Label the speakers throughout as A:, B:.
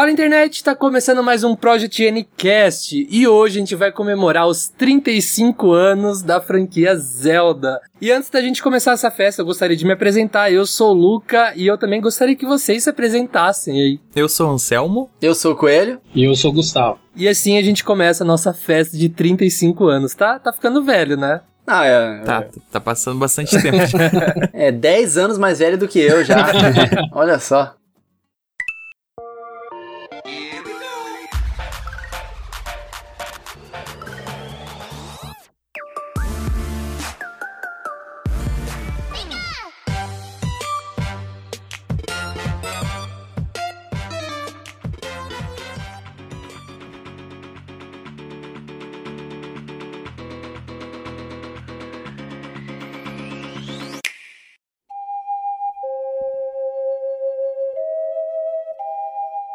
A: Fala internet, tá começando mais um Project Ncast e hoje a gente vai comemorar os 35 anos da franquia Zelda. E antes da gente começar essa festa, eu gostaria de me apresentar. Eu sou o Luca e eu também gostaria que vocês se apresentassem aí.
B: Eu sou o Anselmo.
C: Eu sou o Coelho.
D: E eu sou o Gustavo.
A: E assim a gente começa a nossa festa de 35 anos, tá? Tá ficando velho, né?
C: Ah, é.
B: Tá, tá passando bastante tempo.
C: é 10 anos mais velho do que eu já. Olha só.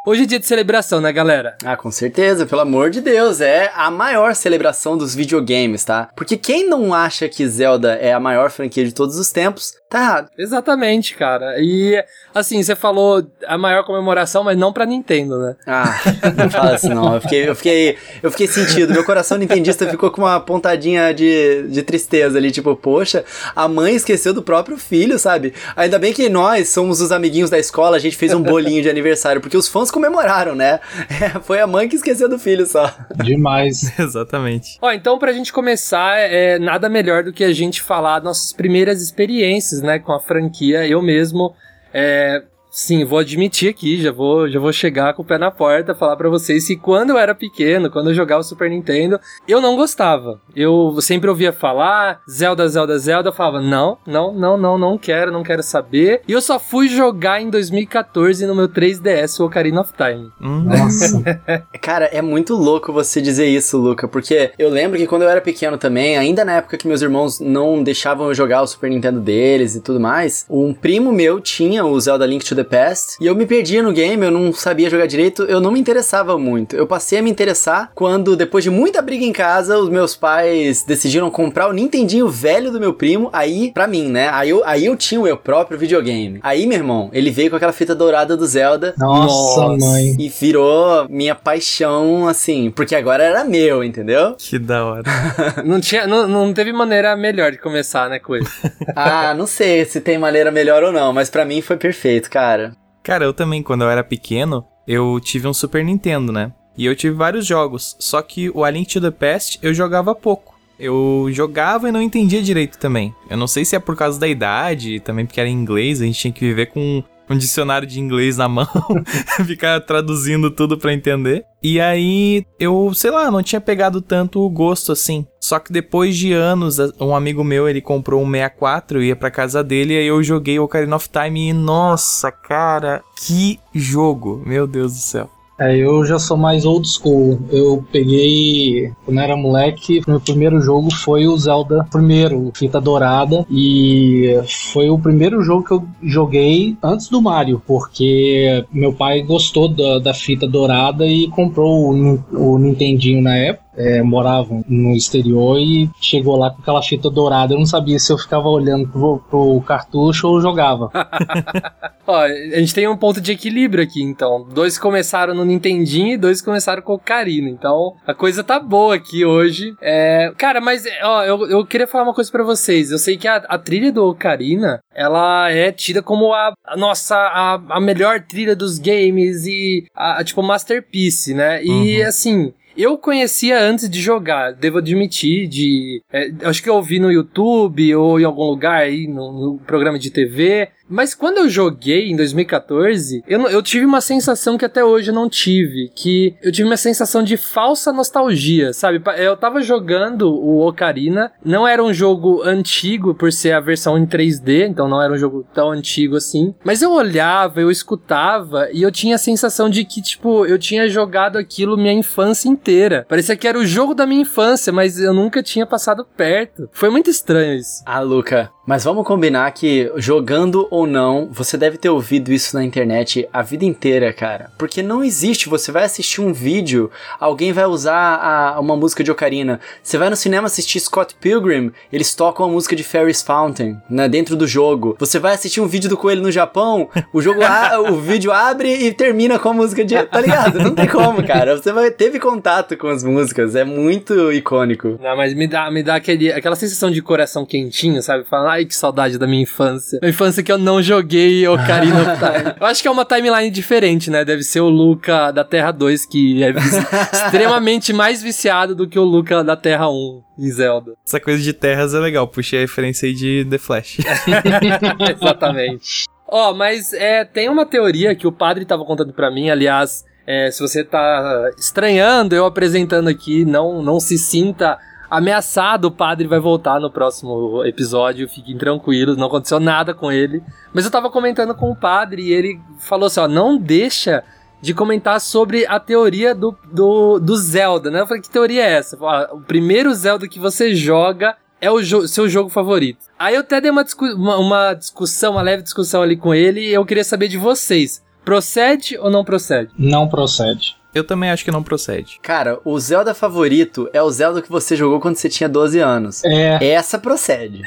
A: Hoje é dia de celebração, né, galera?
C: Ah, com certeza, pelo amor de Deus, é a maior celebração dos videogames, tá? Porque quem não acha que Zelda é a maior franquia de todos os tempos, tá errado.
A: Exatamente, cara. E assim, você falou a maior comemoração, mas não pra Nintendo, né?
C: Ah, não fala assim não. Eu fiquei, eu fiquei, eu fiquei sentido. Meu coração nintendista ficou com uma pontadinha de, de tristeza ali, tipo, poxa, a mãe esqueceu do próprio filho, sabe? Ainda bem que nós somos os amiguinhos da escola, a gente fez um bolinho de aniversário, porque os fãs comemoraram, né? É, foi a mãe que esqueceu do filho só.
D: Demais.
B: Exatamente.
A: Ó, então pra gente começar, é nada melhor do que a gente falar nossas primeiras experiências, né, com a franquia. Eu mesmo, é, Sim, vou admitir aqui, já vou, já vou chegar com o pé na porta, falar para vocês que quando eu era pequeno, quando eu jogava o Super Nintendo, eu não gostava. Eu sempre ouvia falar Zelda, Zelda, Zelda, eu falava, não, não, não, não, não quero, não quero saber. E eu só fui jogar em 2014 no meu 3DS, o Ocarina of Time.
C: Hum. Nossa. Cara, é muito louco você dizer isso, Luca, porque eu lembro que quando eu era pequeno também, ainda na época que meus irmãos não deixavam eu jogar o Super Nintendo deles e tudo mais, um primo meu tinha o Zelda Link to the Past. E eu me perdia no game, eu não sabia jogar direito, eu não me interessava muito. Eu passei a me interessar quando, depois de muita briga em casa, os meus pais decidiram comprar o Nintendinho velho do meu primo, aí, pra mim, né? Aí eu, aí eu tinha o meu próprio videogame. Aí, meu irmão, ele veio com aquela fita dourada do Zelda.
D: Nossa, Nossa mãe.
C: E virou minha paixão, assim, porque agora era meu, entendeu?
B: Que da hora.
A: não, tinha, não, não teve maneira melhor de começar, né, coisa?
C: ah, não sei se tem maneira melhor ou não, mas para mim foi perfeito, cara.
B: Cara, eu também, quando eu era pequeno, eu tive um Super Nintendo, né? E eu tive vários jogos, só que o A Link to the Past eu jogava pouco. Eu jogava e não entendia direito também. Eu não sei se é por causa da idade, também porque era em inglês, a gente tinha que viver com um dicionário de inglês na mão, ficar traduzindo tudo para entender. E aí eu, sei lá, não tinha pegado tanto o gosto assim. Só que depois de anos, um amigo meu, ele comprou um 64, eu ia pra casa dele e aí eu joguei Ocarina of Time e nossa, cara, que jogo, meu Deus do céu.
D: É, eu já sou mais old school. Eu peguei, quando era moleque, meu primeiro jogo foi o Zelda primeiro, fita dourada, e foi o primeiro jogo que eu joguei antes do Mario, porque meu pai gostou da, da fita dourada e comprou o, o Nintendinho na época é, moravam no exterior e chegou lá com aquela fita dourada. Eu não sabia se eu ficava olhando pro, pro cartucho ou jogava.
A: Ó, a gente tem um ponto de equilíbrio aqui, então. Dois começaram no Nintendinho e dois começaram com o Ocarina. Então, a coisa tá boa aqui hoje. É, cara, mas, ó, eu, eu queria falar uma coisa para vocês. Eu sei que a, a, trilha do Ocarina, ela é tida como a, a nossa, a, a melhor trilha dos games e, a, a tipo, masterpiece, né? E, uhum. assim... Eu conhecia antes de jogar, devo admitir, de. É, acho que eu ouvi no YouTube ou em algum lugar aí, no, no programa de TV. Mas quando eu joguei em 2014, eu, eu tive uma sensação que até hoje eu não tive. Que eu tive uma sensação de falsa nostalgia, sabe? Eu tava jogando o Ocarina, não era um jogo antigo por ser a versão em 3D, então não era um jogo tão antigo assim. Mas eu olhava, eu escutava e eu tinha a sensação de que, tipo, eu tinha jogado aquilo minha infância inteira. Parecia que era o jogo da minha infância, mas eu nunca tinha passado perto. Foi muito estranho isso.
C: Ah, Luca, Mas vamos combinar que, jogando ou não, você deve ter ouvido isso na internet a vida inteira, cara. Porque não existe, você vai assistir um vídeo, alguém vai usar a, uma música de Ocarina. Você vai no cinema assistir Scott Pilgrim, eles tocam a música de Ferris Fountain, né, dentro do jogo. Você vai assistir um vídeo do Coelho no Japão, o jogo, a, o vídeo abre e termina com a música de... Tá ligado? Não tem como, cara. Você vai, teve contato com as músicas, é muito icônico.
A: Não, mas me dá, me dá aquele, aquela sensação de coração quentinho, sabe? Falar, ai, que saudade da minha infância. Uma infância que eu não joguei Ocarina of Time. Eu acho que é uma timeline diferente, né? Deve ser o Luca da Terra 2, que é extremamente mais viciado do que o Luca da Terra 1 em Zelda.
B: Essa coisa de terras é legal, puxei a referência aí de The Flash.
A: Exatamente. Ó, oh, mas é, tem uma teoria que o padre tava contando para mim, aliás, é, se você tá estranhando eu apresentando aqui, não, não se sinta ameaçado, o padre vai voltar no próximo episódio, fiquem tranquilos, não aconteceu nada com ele. Mas eu tava comentando com o padre e ele falou assim: ó, não deixa de comentar sobre a teoria do, do, do Zelda, né? Eu falei, que teoria é essa? Falei, o primeiro Zelda que você joga é o jo seu jogo favorito. Aí eu até dei uma, discu uma, uma discussão, uma leve discussão ali com ele e eu queria saber de vocês. Procede ou não procede?
D: Não procede.
B: Eu também acho que não procede.
C: Cara, o Zelda favorito é o Zelda que você jogou quando você tinha 12 anos.
D: É.
C: Essa procede.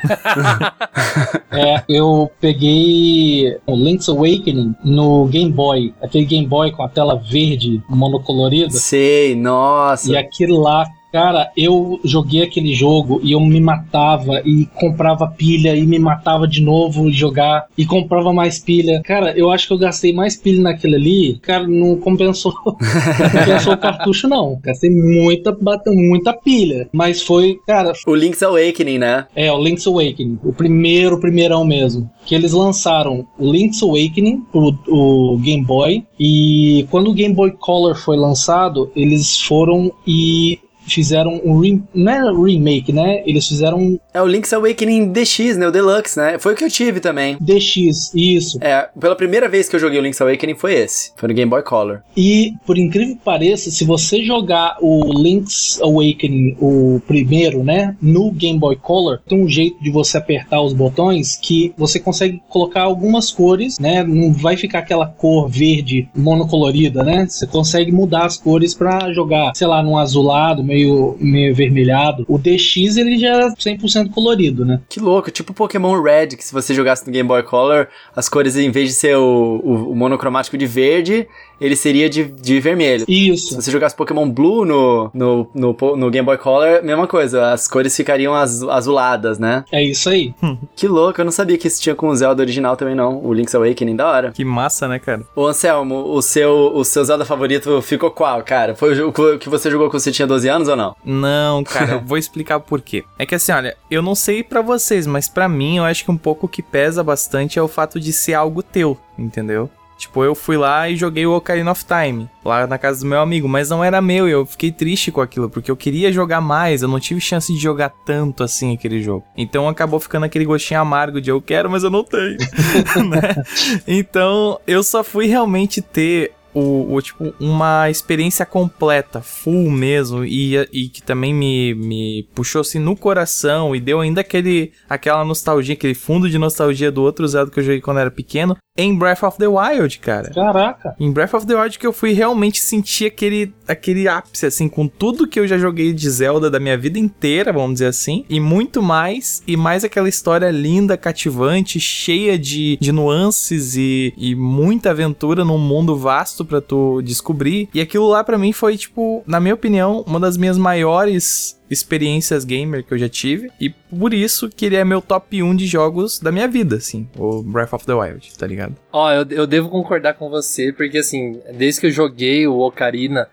D: é, eu peguei o Link's Awakening no Game Boy. Aquele Game Boy com a tela verde monocolorida.
C: Sei, nossa.
D: E aquilo lá, Cara, eu joguei aquele jogo e eu me matava e comprava pilha e me matava de novo jogar e comprava mais pilha. Cara, eu acho que eu gastei mais pilha naquele ali. Cara, não compensou. não compensou o cartucho, não. Gastei muita, muita pilha. Mas foi, cara.
C: O Link's Awakening, né?
D: É, o Link's Awakening. O primeiro, primeirão mesmo. Que eles lançaram o Link's Awakening pro o Game Boy. E quando o Game Boy Color foi lançado, eles foram e fizeram um re, não é remake, né? Eles fizeram
C: É o Link's Awakening DX, né? O Deluxe, né? Foi o que eu tive também.
D: DX, isso.
C: É, pela primeira vez que eu joguei o Link's Awakening foi esse. Foi no Game Boy Color.
D: E, por incrível que pareça, se você jogar o Link's Awakening, o primeiro, né? No Game Boy Color, tem um jeito de você apertar os botões que você consegue colocar algumas cores, né? Não vai ficar aquela cor verde monocolorida, né? Você consegue mudar as cores para jogar, sei lá, num azulado, meio meio, meio vermelhado. O DX ele já era 100% colorido, né?
C: Que louco, tipo Pokémon Red, que se você jogasse no Game Boy Color, as cores em vez de ser o, o, o monocromático de verde, ele seria de, de vermelho.
D: Isso.
C: Se você jogasse Pokémon Blue no, no, no, no Game Boy Color, mesma coisa, as cores ficariam az, azuladas, né?
D: É isso aí.
C: que louco, eu não sabia que isso tinha com o Zelda original também não, o Link's Awakening, da hora.
B: Que massa, né, cara?
C: Ô Anselmo, o seu, o seu Zelda favorito ficou qual, cara? Foi o que você jogou quando você tinha 12 anos ou não?
B: Não, cara, eu vou explicar por quê. É que assim, olha, eu não sei para vocês, mas para mim eu acho que um pouco que pesa bastante é o fato de ser algo teu, entendeu? Tipo, eu fui lá e joguei o Ocarina of Time, lá na casa do meu amigo, mas não era meu e eu fiquei triste com aquilo, porque eu queria jogar mais, eu não tive chance de jogar tanto assim aquele jogo. Então acabou ficando aquele gostinho amargo de eu quero, mas eu não tenho, né? Então eu só fui realmente ter o, o, tipo, uma experiência completa, full mesmo, e, e que também me, me puxou assim no coração e deu ainda aquele, aquela nostalgia, aquele fundo de nostalgia do outro Zelda que eu joguei quando era pequeno, em Breath of the Wild, cara.
D: Caraca.
B: Em Breath of the Wild que eu fui realmente sentir aquele, aquele ápice, assim, com tudo que eu já joguei de Zelda da minha vida inteira, vamos dizer assim, e muito mais, e mais aquela história linda, cativante, cheia de, de nuances e, e muita aventura num mundo vasto para tu descobrir. E aquilo lá para mim foi, tipo, na minha opinião, uma das minhas maiores experiências gamer que eu já tive. E por isso que ele é meu top 1 de jogos da minha vida, assim. O Breath of the Wild, tá ligado?
A: Ó, oh, eu, eu devo concordar com você, porque assim, desde que eu joguei o Ocarina,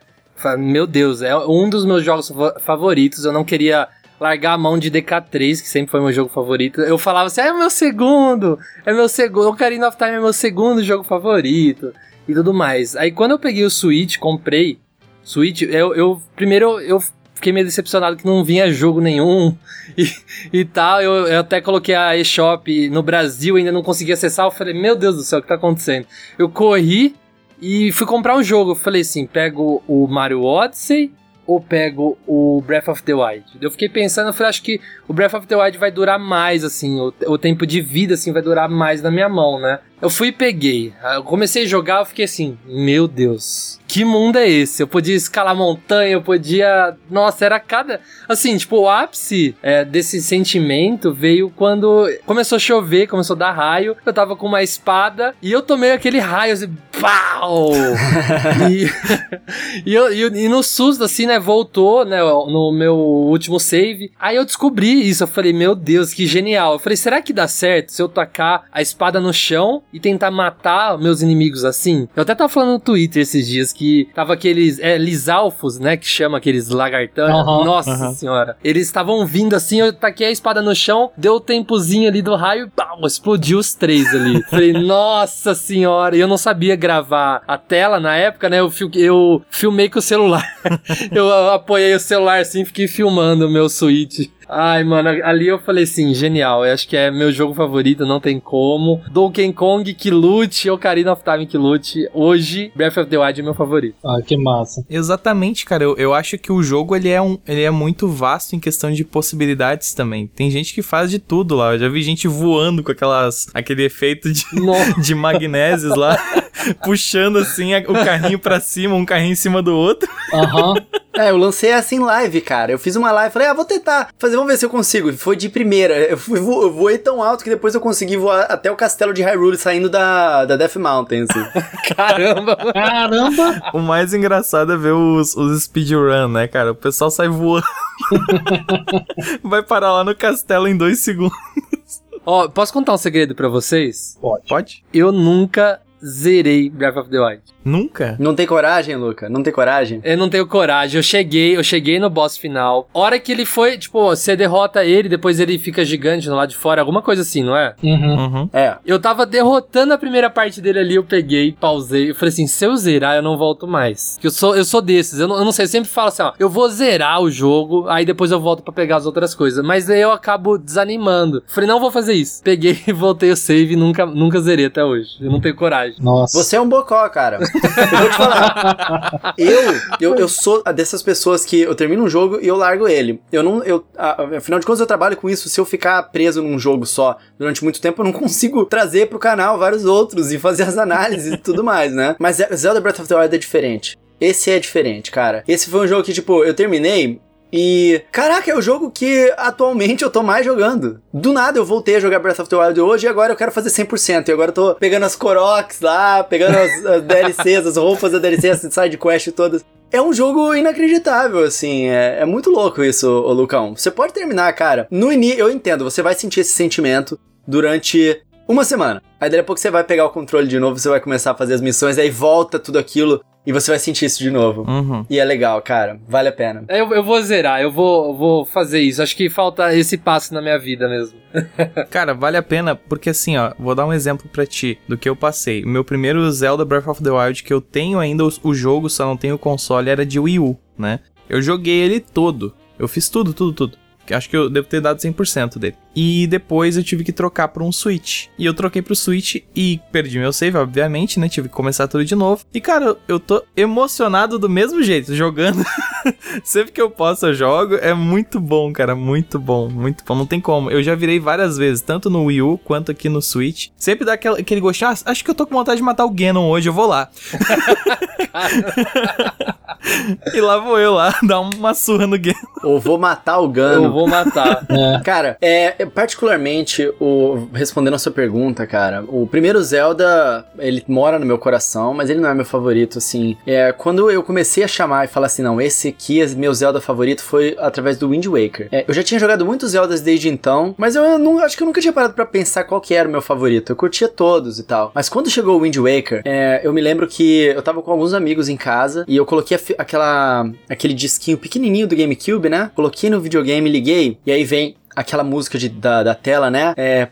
A: meu Deus, é um dos meus jogos favoritos. Eu não queria largar a mão de DK3, que sempre foi meu jogo favorito. Eu falava assim, ah, é meu segundo, é meu segundo, Ocarina of Time é meu segundo jogo favorito e tudo mais. Aí quando eu peguei o Switch, comprei Switch, eu, eu primeiro eu fiquei meio decepcionado que não vinha jogo nenhum e, e tal. Eu, eu até coloquei a eShop no Brasil, ainda não consegui acessar. Eu falei, meu Deus do céu, o que tá acontecendo? Eu corri e fui comprar um jogo. Eu falei assim: pego o Mario Odyssey ou pego o Breath of the Wild? Eu fiquei pensando, eu falei, acho que o Breath of the Wild vai durar mais, assim, o, o tempo de vida, assim, vai durar mais na minha mão, né? Eu fui e peguei. Eu comecei a jogar, eu fiquei assim, meu Deus, que mundo é esse? Eu podia escalar montanha, eu podia. Nossa, era cada. Assim, tipo, o ápice é, desse sentimento veio quando começou a chover, começou a dar raio. Eu tava com uma espada e eu tomei aquele raio assim, pau! e, e, eu, e, e, no susto, assim, né, voltou, né, no meu último save. Aí eu descobri isso, eu falei, meu Deus, que genial. Eu falei, será que dá certo se eu tacar a espada no chão e tentar matar meus inimigos assim? Eu até tava falando no Twitter esses dias que tava aqueles é, lisalfos, né, que chama aqueles lagartões. Uhum, Nossa uhum. senhora. Eles estavam vindo assim, eu taquei a espada no chão, deu o tempozinho ali do raio, pau, explodiu os três ali. falei, nossa senhora, e eu não sabia gravar a tela na época, né? Eu, eu filmei com o celular. eu apoiei o celular assim, fiquei filmando o meu Switch. Ai, mano, ali eu falei assim, genial. Eu acho que é meu jogo favorito, não tem como. Donkey Kong que lute, Ocarina of Time que lute. Hoje, Breath of the Wild é meu favorito.
D: Ah, que massa.
B: Exatamente, cara. Eu, eu acho que o jogo ele é, um, ele é muito vasto em questão de possibilidades também. Tem gente que faz de tudo lá. Eu já vi gente voando com aquelas aquele efeito de, de magnésios lá, puxando assim o carrinho para cima, um carrinho em cima do outro.
C: Aham. Uhum. É, eu lancei essa em live, cara. Eu fiz uma live, falei, ah, vou tentar fazer, vamos ver se eu consigo. Foi de primeira. Eu, fui, eu voei tão alto que depois eu consegui voar até o castelo de Hyrule saindo da, da Death Mountain, assim.
A: Caramba!
D: Caramba!
B: O mais engraçado é ver os, os speedrun, né, cara? O pessoal sai voando. Vai parar lá no castelo em dois segundos.
A: Ó, oh, posso contar um segredo para vocês?
B: Pode. Pode?
A: Eu nunca zerei Breath of the Wild.
B: Nunca?
C: Não tem coragem, Luca? Não tem coragem?
A: Eu não tenho coragem. Eu cheguei, eu cheguei no boss final. Hora que ele foi, tipo, você derrota ele, depois ele fica gigante no lado de fora, alguma coisa assim, não é?
D: Uhum. uhum.
A: É. Eu tava derrotando a primeira parte dele ali, eu peguei, pausei. Eu falei assim: se eu zerar, eu não volto mais. Que eu sou, eu sou desses. Eu não, eu não sei, eu sempre falo assim: ó, eu vou zerar o jogo, aí depois eu volto para pegar as outras coisas. Mas aí eu acabo desanimando. Falei, não vou fazer isso. Peguei e voltei o save e nunca, nunca zerei até hoje. Eu não tenho coragem.
C: Nossa. Você é um bocó, cara. eu vou te falar. eu, eu, eu sou dessas pessoas que eu termino um jogo e eu largo ele. Eu não. Eu, afinal de contas, eu trabalho com isso. Se eu ficar preso num jogo só durante muito tempo, eu não consigo trazer pro canal vários outros e fazer as análises e tudo mais, né? Mas Zelda Breath of the Wild é diferente. Esse é diferente, cara. Esse foi um jogo que, tipo, eu terminei e, caraca, é o jogo que atualmente eu tô mais jogando. Do nada eu voltei a jogar Breath of the Wild hoje e agora eu quero fazer 100%. E agora eu tô pegando as Koroks lá, pegando as, as DLCs, as roupas da DLC, as side quest todas. É um jogo inacreditável, assim. É, é muito louco isso, ô Lucão. Você pode terminar, cara. No início, eu entendo, você vai sentir esse sentimento durante uma semana. Aí daqui a pouco você vai pegar o controle de novo, você vai começar a fazer as missões, aí volta tudo aquilo e você vai sentir isso de novo.
B: Uhum.
C: E é legal, cara. Vale a pena.
A: Eu, eu vou zerar, eu vou, vou fazer isso. Acho que falta esse passo na minha vida mesmo.
B: cara, vale a pena porque assim, ó, vou dar um exemplo para ti do que eu passei. O meu primeiro Zelda Breath of the Wild que eu tenho ainda o, o jogo, só não tenho o console, era de Wii U, né? Eu joguei ele todo. Eu fiz tudo, tudo, tudo. Acho que eu devo ter dado 100% dele. E depois eu tive que trocar para um Switch. E eu troquei pro Switch e perdi meu save, obviamente, né? Tive que começar tudo de novo. E cara, eu tô emocionado do mesmo jeito, jogando. Sempre que eu posso eu jogo. É muito bom, cara. Muito bom, muito bom. Não tem como. Eu já virei várias vezes, tanto no Wii U quanto aqui no Switch. Sempre dá aquele, aquele gostinho. Ah, acho que eu tô com vontade de matar o Ganon hoje, eu vou lá. e lá vou eu lá, dar uma surra no Ganon.
C: Ou vou matar o Ganon
A: vou matar.
C: é. Cara, é, particularmente, o, respondendo a sua pergunta, cara, o primeiro Zelda, ele mora no meu coração, mas ele não é meu favorito, assim. É, quando eu comecei a chamar e falar assim, não, esse aqui é meu Zelda favorito, foi através do Wind Waker. É, eu já tinha jogado muitos Zeldas desde então, mas eu, eu não, acho que eu nunca tinha parado para pensar qual que era o meu favorito. Eu curtia todos e tal. Mas quando chegou o Wind Waker, é, eu me lembro que eu tava com alguns amigos em casa e eu coloquei aquela, aquele disquinho pequenininho do GameCube, né? Coloquei no videogame, liguei, e aí vem aquela música de, da, da tela, né? É.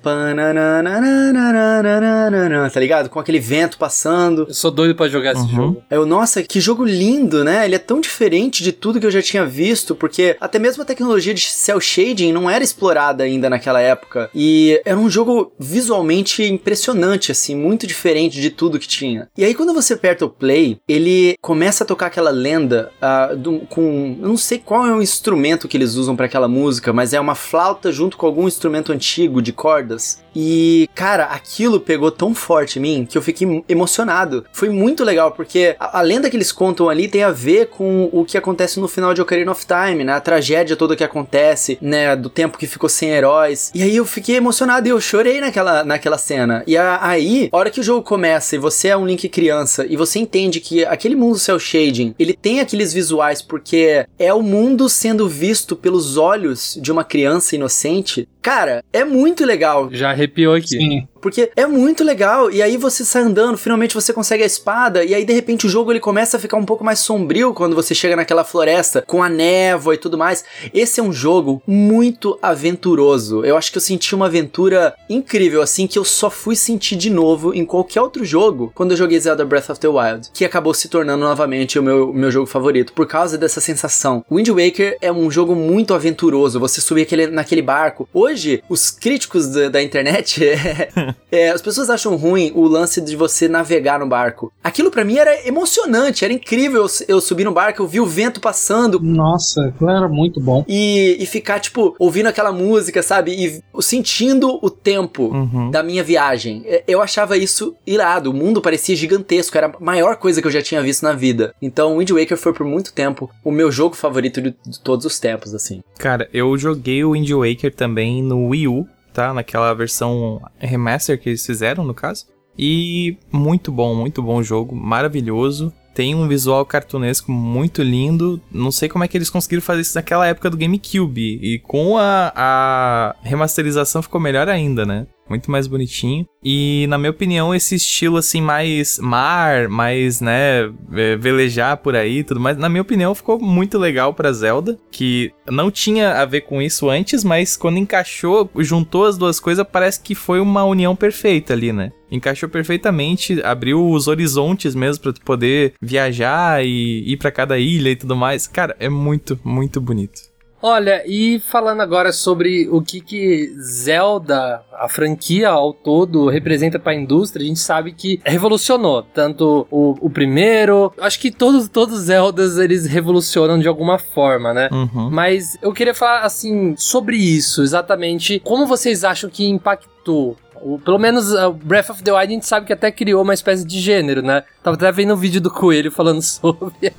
C: Tá ligado? Com aquele vento passando.
A: Eu sou doido pra jogar esse
B: Uhum.
A: jogo.
C: Eu, nossa, que jogo lindo, né? Ele é tão diferente de tudo que eu já tinha visto, porque até mesmo a tecnologia de cel shading não era explorada ainda naquela época. E era um jogo visualmente impressionante, assim, muito diferente de tudo que tinha. E aí, quando você aperta o play, ele começa a tocar aquela lenda ah, do- com. Eu não sei qual é o instrumento que eles usam pra aquela música, mas é uma flauta junto com algum instrumento antigo de cordas. E, cara, aquilo pegou tão forte em mim que eu fiquei emocionado. Foi muito legal, porque a, a lenda que eles contam ali tem a ver com o que acontece no final de Ocarina of Time, né? A tragédia toda que acontece, né? Do tempo que ficou sem heróis. E aí eu fiquei emocionado e eu chorei naquela, naquela cena. E a- aí, a hora que o jogo começa e você é um Link criança e você entende que aquele mundo cel shading, ele tem aqueles visuais porque é o mundo sendo visto pelos olhos de uma criança inocente. Cara, é muito legal.
A: Já arrepiou aqui.
D: Sim.
C: Porque é muito legal, e aí você sai andando, finalmente você consegue a espada, e aí de repente o jogo ele começa a ficar um pouco mais sombrio quando você chega naquela floresta, com a névoa e tudo mais. Esse é um jogo muito aventuroso. Eu acho que eu senti uma aventura incrível, assim, que eu só fui sentir de novo em qualquer outro jogo quando eu joguei Zelda Breath of the Wild, que acabou se tornando novamente o meu, meu jogo favorito, por causa dessa sensação. Wind Waker é um jogo muito aventuroso, você subir aquele, naquele barco. Hoje, os críticos da, da internet É, as pessoas acham ruim o lance de você navegar no barco. Aquilo pra mim era emocionante, era incrível eu, eu subir no barco, eu vi o vento passando
D: Nossa, aquilo era muito bom.
C: e, e ficar, tipo, ouvindo aquela música, sabe? E sentindo o tempo
B: Uhum.
C: da minha viagem. É, Eu achava isso irado, o mundo parecia gigantesco, era a maior coisa que eu já tinha visto na vida. Então, Wind Waker foi por muito tempo o meu jogo favorito de, de todos os tempos, assim.
B: Cara, eu joguei o Wind Waker também no Wii U, tá? Naquela versão remaster que eles fizeram, no caso. E muito bom, muito bom jogo, maravilhoso. Tem um visual cartunesco muito lindo. Não sei como é que eles conseguiram fazer isso naquela época do GameCube. E com a, a remasterização ficou melhor ainda, né? Muito mais bonitinho. E, na minha opinião, esse estilo assim, mais mar, mais, né, é, velejar por aí tudo mais, na minha opinião, ficou muito legal pra Zelda. Que não tinha a ver com isso antes, mas quando encaixou, juntou as duas coisas, parece que foi uma união perfeita ali, né? Encaixou perfeitamente, abriu os horizontes mesmo pra tu poder viajar e ir pra cada ilha e tudo mais. Cara, é muito, muito bonito.
A: Olha, e falando agora sobre o que, que Zelda, a franquia ao todo, representa para a indústria, a gente sabe que revolucionou tanto o, o primeiro. Acho que todos, todos os Zeldas eles revolucionam de alguma forma, né?
B: Uhum.
A: Mas eu queria falar assim sobre isso, exatamente. Como vocês acham que impactou? O- pelo menos uh, Breath of the Wild a gente sabe que até criou uma espécie de gênero, né? Tava até vendo um vídeo do Coelho falando sobre.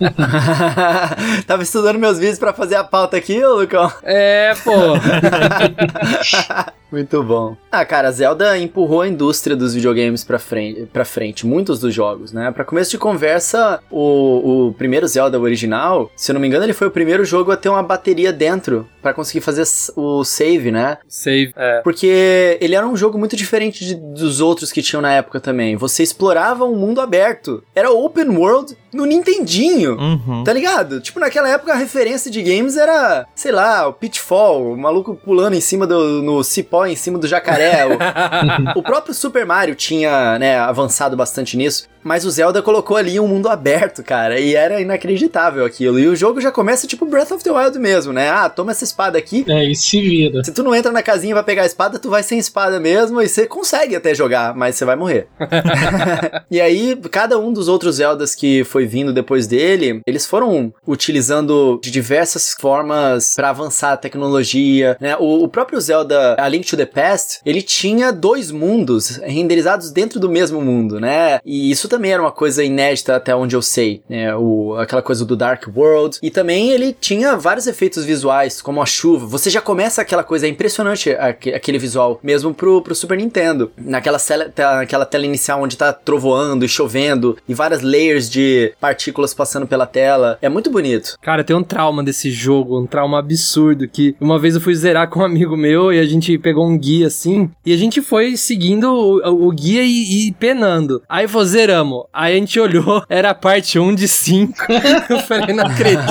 C: Tava estudando meus vídeos pra fazer a pauta aqui, ô Lucão.
A: é, pô.
C: Muito bom. Ah, cara, Zelda empurrou a indústria dos videogames pra frente, pra frente muitos dos jogos, né? Pra começo de conversa, o, o primeiro Zelda original, se eu não me engano, ele foi o primeiro jogo a ter uma bateria dentro pra conseguir fazer o save, né?
A: Save. É.
C: Porque ele era um jogo muito diferente de- dos outros que tinham na época também. Você explorava um mundo aberto. Era open world no Nintendinho.
B: Uhum.
C: Tá ligado? Tipo, naquela época a referência de games era, sei lá, o Pitfall, o maluco pulando em cima do no cipó, em cima do jacaré. o, o próprio Super Mario tinha, né, avançado bastante nisso, mas o Zelda colocou ali um mundo aberto, cara, e era inacreditável aquilo. E o jogo já começa tipo Breath of the Wild mesmo, né? Ah, toma essa espada aqui.
D: É, e se vira.
C: Se tu não entra na casinha e vai pegar a espada, tu vai sem espada mesmo e você consegue até jogar, mas você vai morrer. e aí, cada um dos outros Zeldas que foi vindo depois dele, eles foram utilizando de diversas formas pra avançar a tecnologia, né? O, o próprio Zelda A Link to the Past, ele tinha dois mundos renderizados dentro do mesmo mundo, né? E isso também era uma coisa inédita até onde eu sei, né? O, aquela coisa do Dark World. E também ele tinha vários efeitos visuais, como a chuva. Você já começa aquela coisa, é impressionante aque- aquele visual, mesmo pro, pro Super Nintendo. Naquela, cela, te- naquela tela inicial onde tá trovoando e chovendo, e várias layers de partículas passando pela tela. É muito bonito.
A: Cara, tem um trauma desse jogo, um trauma absurdo, que uma vez eu fui zerar com um amigo meu e a gente pegou um guia assim, e a gente foi seguindo o, o guia e, e penando. Aí foi, zeramos. Aí a gente olhou, era a parte 1 de 5. eu falei, não acredito.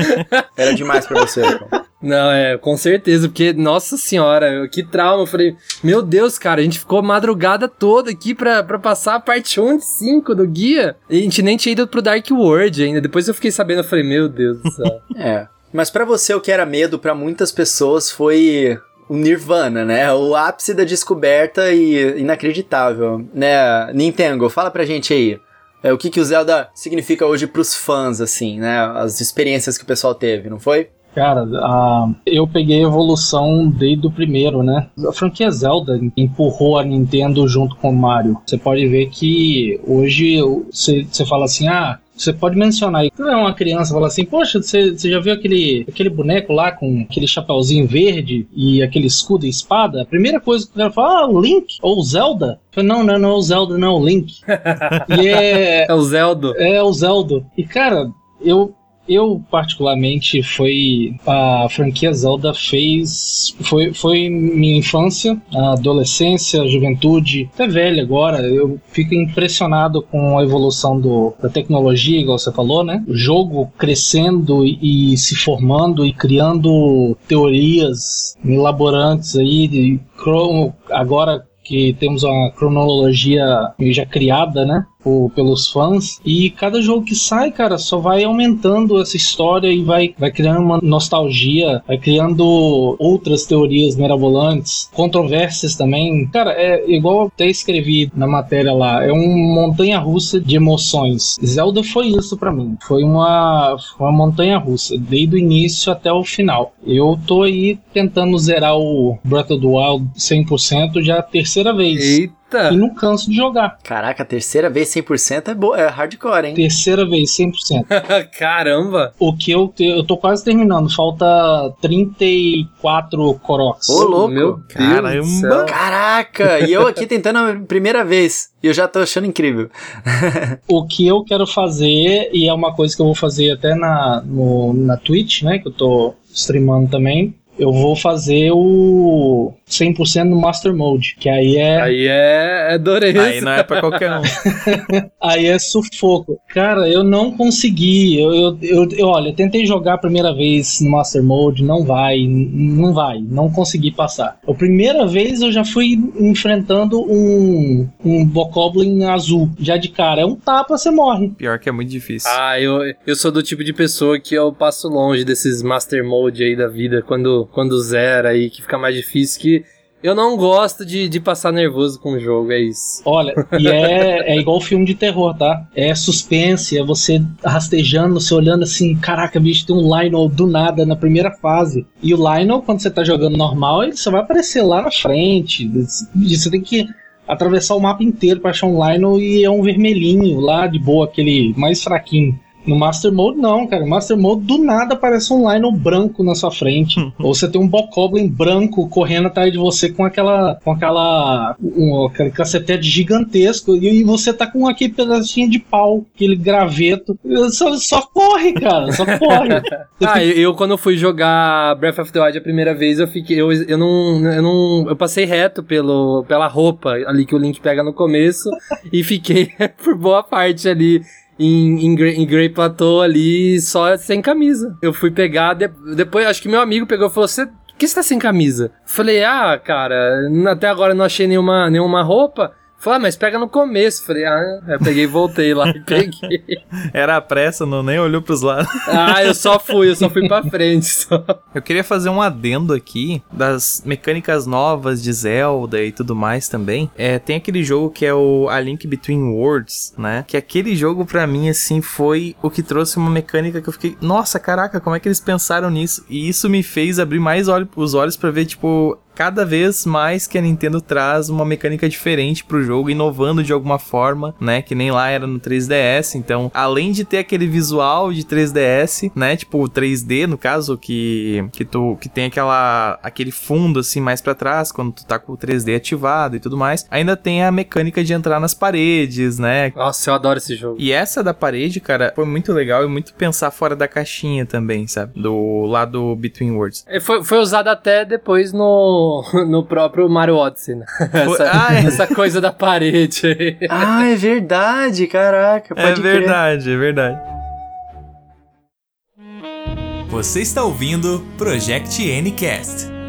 C: Era demais pra você. Lucão.
A: Não, é, com certeza, porque, nossa senhora, que trauma. Eu falei, meu Deus, cara, a gente ficou madrugada toda aqui pra, pra passar a parte 1 de 5 do guia. E a gente nem tinha ido pro Dark World ainda. Depois eu fiquei sabendo, eu falei, meu Deus do céu.
C: é. Mas para você, o que era medo para muitas pessoas foi o Nirvana, né? O ápice da descoberta e inacreditável, né? Nintendo, fala pra gente aí. É, o que, que o Zelda significa hoje pros fãs, assim, né? As experiências que o pessoal teve, não foi?
D: Cara, uh, eu peguei a evolução desde o primeiro, né? A franquia Zelda empurrou a Nintendo junto com o Mario. Você pode ver que hoje você fala assim, ah, você pode mencionar aí. é uma criança fala assim, poxa, você, você já viu aquele, aquele boneco lá com aquele chapéuzinho verde e aquele escudo e espada? A primeira coisa que o cara fala, ah, o Link ou Zelda. Falo, não, não, não é o Zelda, não, é o Link.
A: e é... É o Zelda.
D: É o Zelda. E, cara, eu eu, particularmente, foi. A franquia Zelda fez. Foi, foi minha infância, adolescência, juventude, até velha agora. Eu fico impressionado com a evolução do, da tecnologia, igual você falou, né? O jogo crescendo e, e se formando e criando teorias elaborantes aí. De, agora que temos uma cronologia já criada, né? Por, pelos fãs. E cada jogo que sai, cara, só vai aumentando essa história e vai, vai criando uma nostalgia, vai criando outras teorias mirabolantes, controvérsias também. Cara, é igual eu até escrevi na matéria lá, é um montanha russa de emoções. Zelda foi isso para mim. Foi uma, uma montanha russa, desde o início até o final. Eu tô aí tentando zerar o Breath of the Wild 100% já a terceira vez.
A: Eita!
D: E não canso de jogar.
C: Caraca, terceira vez 100% é, boa, é hardcore, hein?
D: Terceira vez 100%.
A: Caramba!
D: O que eu, te, eu tô quase terminando. Falta 34 Koroks.
C: Ô, louco!
A: Meu Caramba!
C: Caraca! E eu aqui tentando a primeira vez. E eu já tô achando incrível.
D: o que eu quero fazer, e é uma coisa que eu vou fazer até na, no, na Twitch, né? Que eu tô streamando também eu vou fazer o 100% no Master Mode, que aí é...
A: Aí é, é dureza.
B: Aí não é pra qualquer um.
D: aí é sufoco. Cara, eu não consegui. Eu, eu, eu, eu, olha, tentei jogar a primeira vez no Master Mode, não vai, não vai, não consegui passar. A primeira vez eu já fui enfrentando um, um Bokoblin azul, já de cara. É um tapa, você morre.
B: Pior que é muito difícil.
A: Ah, eu, eu sou do tipo de pessoa que eu passo longe desses Master Mode aí da vida, quando quando zera aí, que fica mais difícil, que eu não gosto de, de passar nervoso com o jogo, é isso.
D: Olha, e é, é igual filme de terror, tá? É suspense, é você rastejando, você olhando assim, caraca, bicho, tem um Lionel do nada na primeira fase. E o Lionel, quando você tá jogando normal, ele só vai aparecer lá na frente. Você tem que atravessar o mapa inteiro para achar um Lionel e é um vermelhinho lá de boa, aquele mais fraquinho. No Master Mode, não, cara. No Master Mode, do nada aparece um Lionel branco na sua frente. Ou você tem um Bokoblin branco correndo atrás de você com aquela. com aquela. Um, aquele cacetete gigantesco. E, e, você tá com aquele pedacinho de pau, aquele graveto. Só, só corre, cara. Só corre.
A: ah, eu, eu, quando fui jogar Breath of the Wild a primeira vez, eu fiquei. Eu, eu não. Eu não. Eu passei reto pelo, pela roupa ali que o Link pega no começo. e fiquei por boa parte ali em, em, em Grey Plateau ali só sem camisa. Eu fui pegar, de, depois acho que meu amigo pegou e falou: Você que você tá sem camisa? Falei, ah, cara, até agora não achei nenhuma, nenhuma roupa. Falei, ah, mas pega no começo. Falei, ah, eu peguei e voltei lá e peguei.
B: Era a pressa, não nem olhou pros lados.
A: ah, eu só fui, eu só fui pra frente. Só.
B: Eu queria fazer um adendo aqui das mecânicas novas de Zelda e tudo mais também. É, tem aquele jogo que é o A Link Between Worlds, né? Que aquele jogo para mim, assim, foi o que trouxe uma mecânica que eu fiquei, nossa, caraca, como é que eles pensaram nisso? E isso me fez abrir mais os olhos para ver, tipo, cada vez mais que a Nintendo traz uma mecânica diferente pro jogo, inovando de alguma forma, né? Que nem lá era no 3DS. Então, além de ter aquele visual de 3DS, né? Tipo 3D, no caso, que, que tu que tem aquela aquele fundo assim mais para trás quando tu tá com o 3D ativado e tudo mais. Ainda tem a mecânica de entrar nas paredes, né?
A: Nossa, eu adoro esse jogo.
B: E essa da parede, cara, foi muito legal e muito pensar fora da caixinha também, sabe? Do lado Between Worlds.
A: É, foi, foi usado até depois no no, próprio Mario Odyssey, né? Essa, ah, é. essa coisa da parede aí.
C: Ah, é verdade, caraca.
B: é verdade, crer. é verdade. Você está ouvindo Project Ncast.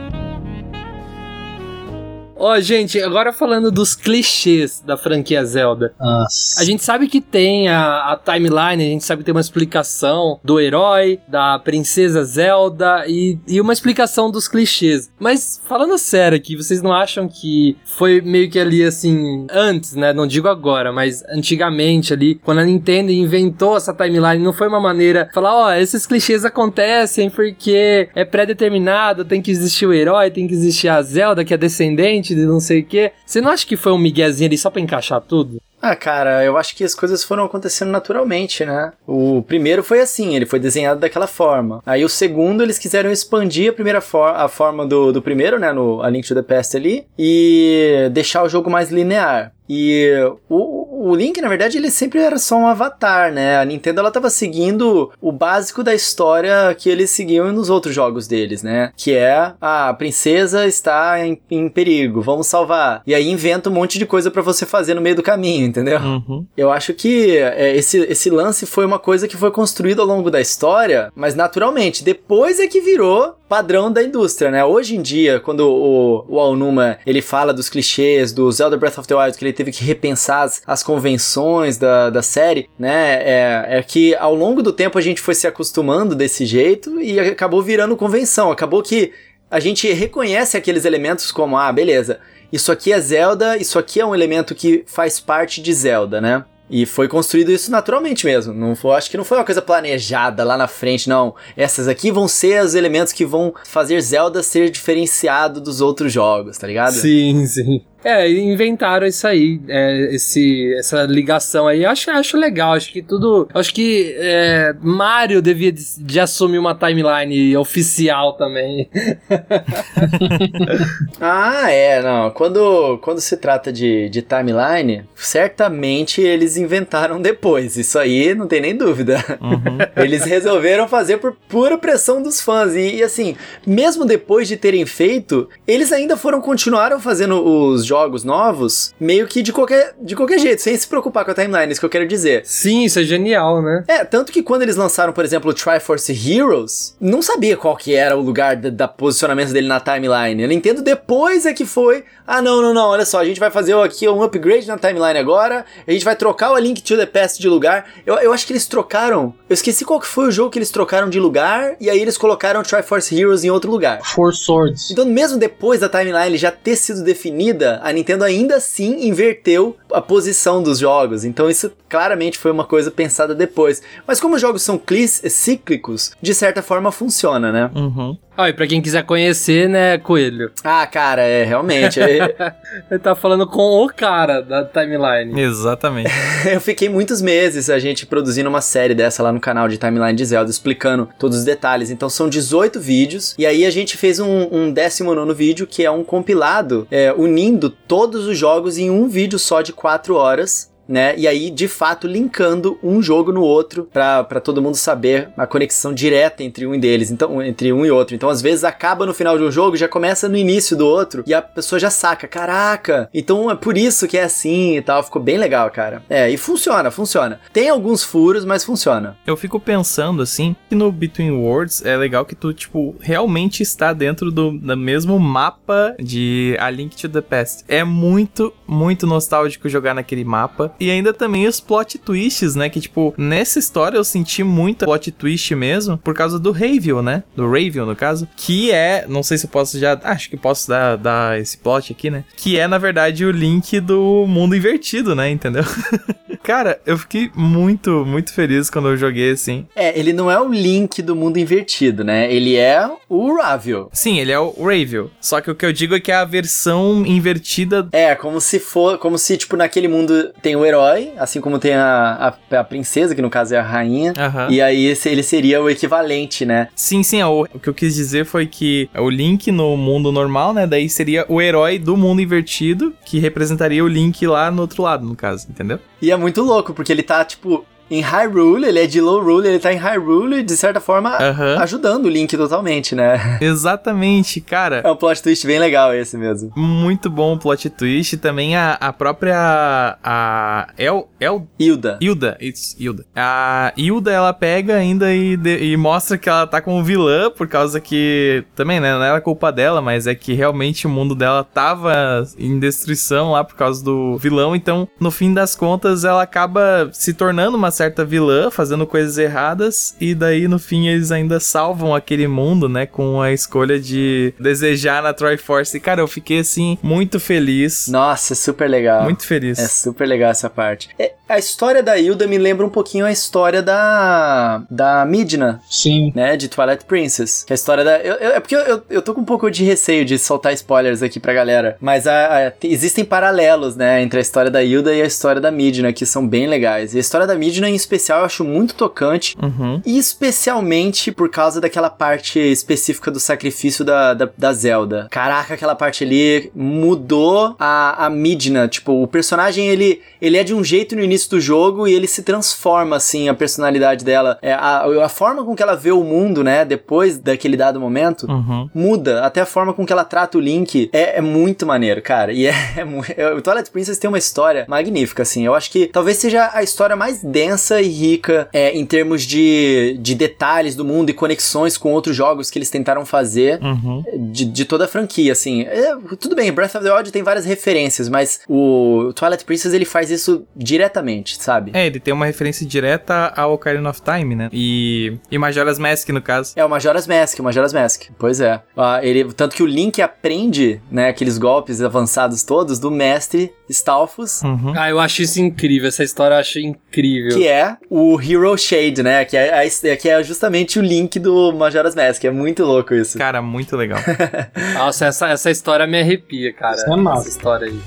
A: Ó, gente, agora falando dos clichês da franquia Zelda.
D: Nossa.
A: A gente sabe que tem a, a timeline, a gente sabe que tem uma explicação do herói, da princesa Zelda e, e uma explicação dos clichês. Mas falando sério aqui, vocês não acham que foi meio que ali assim, antes, né? Não digo agora, mas antigamente ali, quando a Nintendo inventou essa timeline, não foi uma maneira de falar, ó, esses clichês acontecem porque é pré-determinado, tem que existir o herói, tem que existir a Zelda que é descendente de não sei o quê. Você não acha que foi um miguezinho ali só pra encaixar tudo?
C: Ah, cara, eu acho que as coisas foram acontecendo naturalmente, né? O primeiro foi assim, ele foi desenhado daquela forma. Aí o segundo, eles quiseram expandir a primeira for a forma do, do primeiro, né? No A Link to the Past ali, e deixar o jogo mais linear. E o, o Link, na verdade, ele sempre era só um avatar, né? A Nintendo, ela tava seguindo o básico da história que eles seguiam nos outros jogos deles, né? Que é, ah, a princesa está em, em perigo, vamos salvar. E aí inventa um monte de coisa para você fazer no meio do caminho, entendeu?
B: Uhum.
C: Eu acho que é, esse, esse lance foi uma coisa que foi construída ao longo da história, mas naturalmente, depois é que virou padrão da indústria, né? Hoje em dia, quando o, o Aonuma, ele fala dos clichês do Zelda Breath of the Wild, que ele teve que repensar as, as convenções da, da série, né? É, é que ao longo do tempo a gente foi se acostumando desse jeito e acabou virando convenção. Acabou que a gente reconhece aqueles elementos como, ah, beleza, isso aqui é Zelda, isso aqui é um elemento que faz parte de Zelda, né? E foi construído isso naturalmente mesmo. Não foi, acho que não foi uma coisa planejada lá na frente, não. Essas aqui vão ser os elementos que vão fazer Zelda ser diferenciado dos outros jogos, tá ligado?
A: Sim, sim. É, inventaram isso aí, é, esse, essa ligação aí. Acho, acho legal, acho que tudo. Acho que é, Mario devia de, de, assumir uma timeline oficial também.
C: ah, é, não. Quando, quando se trata de, de timeline, certamente eles inventaram depois. Isso aí não tem nem dúvida. Uhum. Eles resolveram fazer por pura pressão dos fãs. E, e assim, mesmo depois de terem feito, eles ainda foram continuaram fazendo os jogos novos, meio que de qualquer, de qualquer jeito, sem se preocupar com a timeline, é isso que eu quero dizer.
A: Sim, isso é genial, né?
C: É, tanto que quando eles lançaram, por exemplo, o Triforce Heroes, não sabia qual que era o lugar da, da posicionamento dele na timeline. A Nintendo depois é que foi, ah, não, não, não, olha só, a gente vai fazer aqui um upgrade na timeline agora, a gente vai trocar o Link to the Past de lugar. Eu, eu acho que eles trocaram, eu esqueci qual que foi o jogo que eles trocaram de lugar, e aí eles colocaram o Triforce Heroes em outro lugar.
D: Four Swords.
C: Então, mesmo depois da timeline já ter sido definida, a Nintendo ainda assim inverteu a posição dos jogos. Então isso claramente foi uma coisa pensada depois. Mas como os jogos são cíclicos, de certa forma funciona, né?
B: Uhum.
A: Ah, e pra quem quiser conhecer, né, Coelho?
C: Ah, cara, é, realmente. É...
A: Ele tá falando com o cara da timeline.
B: Exatamente.
C: eu fiquei muitos meses a gente produzindo uma série dessa lá no canal de Timeline de Zelda, explicando todos os detalhes. Então são 18 vídeos, e aí a gente fez um, um 19 vídeo, que é um compilado, é, unindo todos os jogos em um vídeo só de 4 horas né? E aí, de fato, linkando um jogo no outro para todo mundo saber a conexão direta entre um deles, então entre um e outro. Então, às vezes acaba no final de um jogo, já começa no início do outro e a pessoa já saca, caraca. Então é por isso que é assim e tal. Ficou bem legal, cara. É, e funciona, funciona. Tem alguns furos, mas funciona.
B: Eu fico pensando assim, que no Between Worlds é legal que tu, tipo, realmente está dentro do, do mesmo mapa de A Link to the Past. É muito, muito nostálgico jogar naquele mapa. E ainda também os plot twists, né? Que, tipo, nessa história eu senti muito plot twist mesmo, por causa do Ravel, né? Do Ravel, no caso. Que é, não sei se eu posso já. Acho que posso dar, dar esse plot aqui, né? Que é, na verdade, o link do mundo invertido, né? Entendeu? Cara, eu fiquei muito, muito feliz quando eu joguei assim.
C: É, ele não é o Link do mundo invertido, né? Ele é o Ravel.
B: Sim, ele é o Ravel. Só que o que eu digo é que é a versão invertida.
C: É, como se for. Como se, tipo, naquele mundo tem o herói, assim como tem a, a, a princesa, que no caso é a rainha.
B: Uhum.
C: E aí esse, ele seria o equivalente, né?
B: Sim, sim. O, o que eu quis dizer foi que o Link no mundo normal, né? Daí seria o herói do mundo invertido, que representaria o Link lá no outro lado, no caso, entendeu?
C: E é muito louco, porque ele tá, tipo, em Hyrule, ele é de Lorule, ele tá em Hyrule e, de certa forma,
B: Aham.
C: ajudando o Link totalmente, né?
B: Exatamente, cara.
C: É um plot twist bem legal esse mesmo.
B: Muito bom o plot twist. Também a, a própria. A. El. El.
C: Hilda.
B: Hilda, it's Hilda. A Hilda, ela pega ainda e, de- e mostra que ela tá como vilã, por causa que. Também, né? Não era culpa dela, mas é que realmente o mundo dela tava em destruição lá por causa do vilão. Então, no fim das contas, ela acaba se tornando uma certa vilã, fazendo coisas erradas. E daí, no fim, eles ainda salvam aquele mundo, né? Com a escolha de desejar na Triforce. E, cara, eu fiquei assim, muito feliz.
C: Nossa, é super legal.
B: Muito feliz.
C: É super legal essa parte. É, a história da Hilda me lembra um pouquinho a história da. da Midna,
D: Sim.
C: né? De Twilight Princess. Que a história da. eu- eu- é porque eu, eu, eu tô com um pouco de receio de soltar spoilers aqui pra galera. Mas a- a- te- existem paralelos, né? Entre a história da Hilda e a história da Midna, que são bem legais. E a história da Midna, em especial, eu acho muito tocante.
B: Uhum.
C: E especialmente por causa daquela parte específica do sacrifício da, da, da Zelda. Caraca, aquela parte ali mudou a, a Midna. Tipo, o personagem, ele, ele é de um jeito no início do jogo e ele se transforma, assim, a personalidade dela. É, a, a forma com que ela vê o mundo, né, depois daquele dado momento,
B: Uhum.
C: muda. Até a forma com que ela trata o Link é, é muito maneiro, cara. E é, é é- o Twilight Princess tem uma história magnífica, assim. Eu acho que talvez seja a história mais densa e rica é, em termos de, de detalhes do mundo e conexões com outros jogos que eles tentaram fazer.
B: Uhum.
C: De, de toda a franquia, assim. É, tudo bem, Breath of the Wild tem várias referências, mas o Twilight Princess ele faz isso diretamente, sabe?
B: É, ele tem uma referência direta ao Ocarina of Time, né? E, e Majora's Mask, no caso.
C: É o Majora's Mask, o Majora's Mask. Pois é. Ah, ele, tanto que o Link aprende, né, aqueles golpes avançados todos do mestre Stalfos,
B: Uhum.
A: Ah, eu acho isso incrível. Essa história eu acho incrível.
C: que é o Hero Shade, né? Que é, a- que é justamente o Link do Majora's Mask. É muito louco isso.
B: Cara, muito legal.
A: Nossa, essa, essa história me arrepia, cara.
D: Isso é massa.
A: Essa história aí.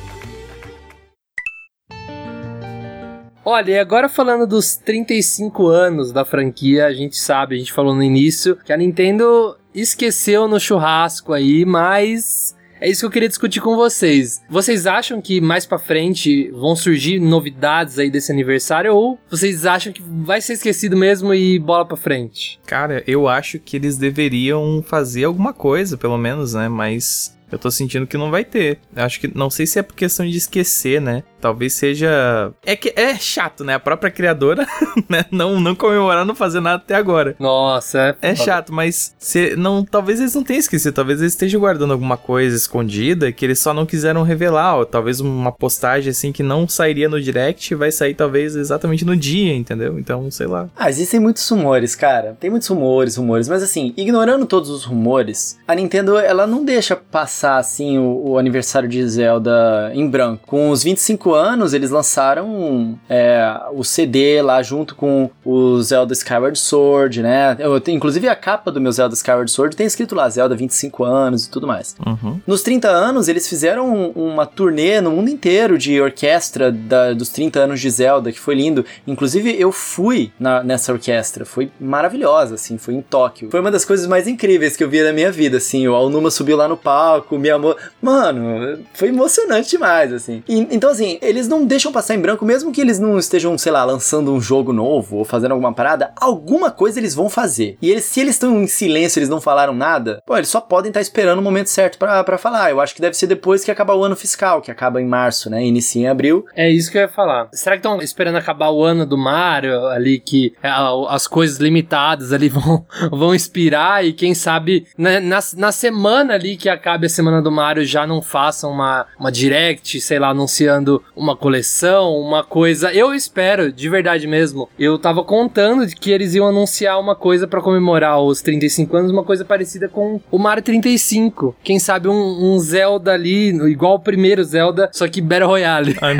A: Olha, e agora falando dos 35 anos da franquia, a gente sabe, a gente falou no início, que a Nintendo esqueceu no churrasco aí, mas é isso que eu queria discutir com vocês. Vocês acham que mais pra frente vão surgir novidades aí desse aniversário ou vocês acham que vai ser esquecido mesmo e bola pra frente?
B: Cara, eu acho que eles deveriam fazer alguma coisa, pelo menos, né? Mas eu tô sentindo que não vai ter. Acho que não sei se é por questão de esquecer, né? Talvez seja. É que é chato, né? A própria criadora, né? Não, não comemorar, não fazer nada até agora.
A: Nossa,
B: É chato, mas se, não, talvez eles não tenham esquecido, talvez eles estejam guardando alguma coisa escondida que eles só não quiseram revelar, ou talvez uma postagem assim que não sairia no direct vai sair talvez exatamente no dia, entendeu? Então, sei lá.
C: Ah, existem muitos rumores, cara. Tem muitos rumores, rumores. Mas assim, ignorando todos os rumores, a Nintendo, ela não deixa passar, assim, o, o aniversário de Zelda em branco. Com os 25 anos, eles lançaram é, o CD lá junto com o Zelda Skyward Sword, né? Eu, inclusive, a capa do meu Zelda Skyward Sword tem escrito lá, Zelda 25 anos e tudo mais.
B: Uhum.
C: Nos 30 anos, eles fizeram um- uma turnê no mundo inteiro de orquestra da- dos 30 anos de Zelda, que foi lindo. Inclusive, eu fui na- nessa orquestra, foi maravilhosa, assim, foi em Tóquio. Foi uma das coisas mais incríveis que eu vi na minha vida, assim. O Aonuma subiu lá no palco, me amou. Mano, foi emocionante demais, assim. E- então, assim, eles não deixam passar em branco, mesmo que eles não estejam, sei lá, lançando um jogo novo ou fazendo alguma parada, alguma coisa eles vão fazer. E eles, se eles estão em silêncio, eles não falaram nada, pô, eles só podem estar esperando o momento certo pra falar. Eu acho que deve ser depois que acabar o ano fiscal, que acaba em março, né? Inicia em abril.
A: É isso que eu ia falar. Será que estão esperando acabar o ano do Mario ali, que é, as coisas limitadas ali vão, vão expirar e quem sabe na, na, na semana ali que acabe a semana do Mario já não façam uma, uma direct, sei lá, anunciando uma coleção, uma coisa. Eu espero, de verdade mesmo. Eu tava contando de que eles iam anunciar uma coisa pra comemorar os 35 anos, uma coisa parecida com o Mario 35. Quem sabe um, um Zelda ali, igual o primeiro Zelda, só que Battle Royale.
B: Ai,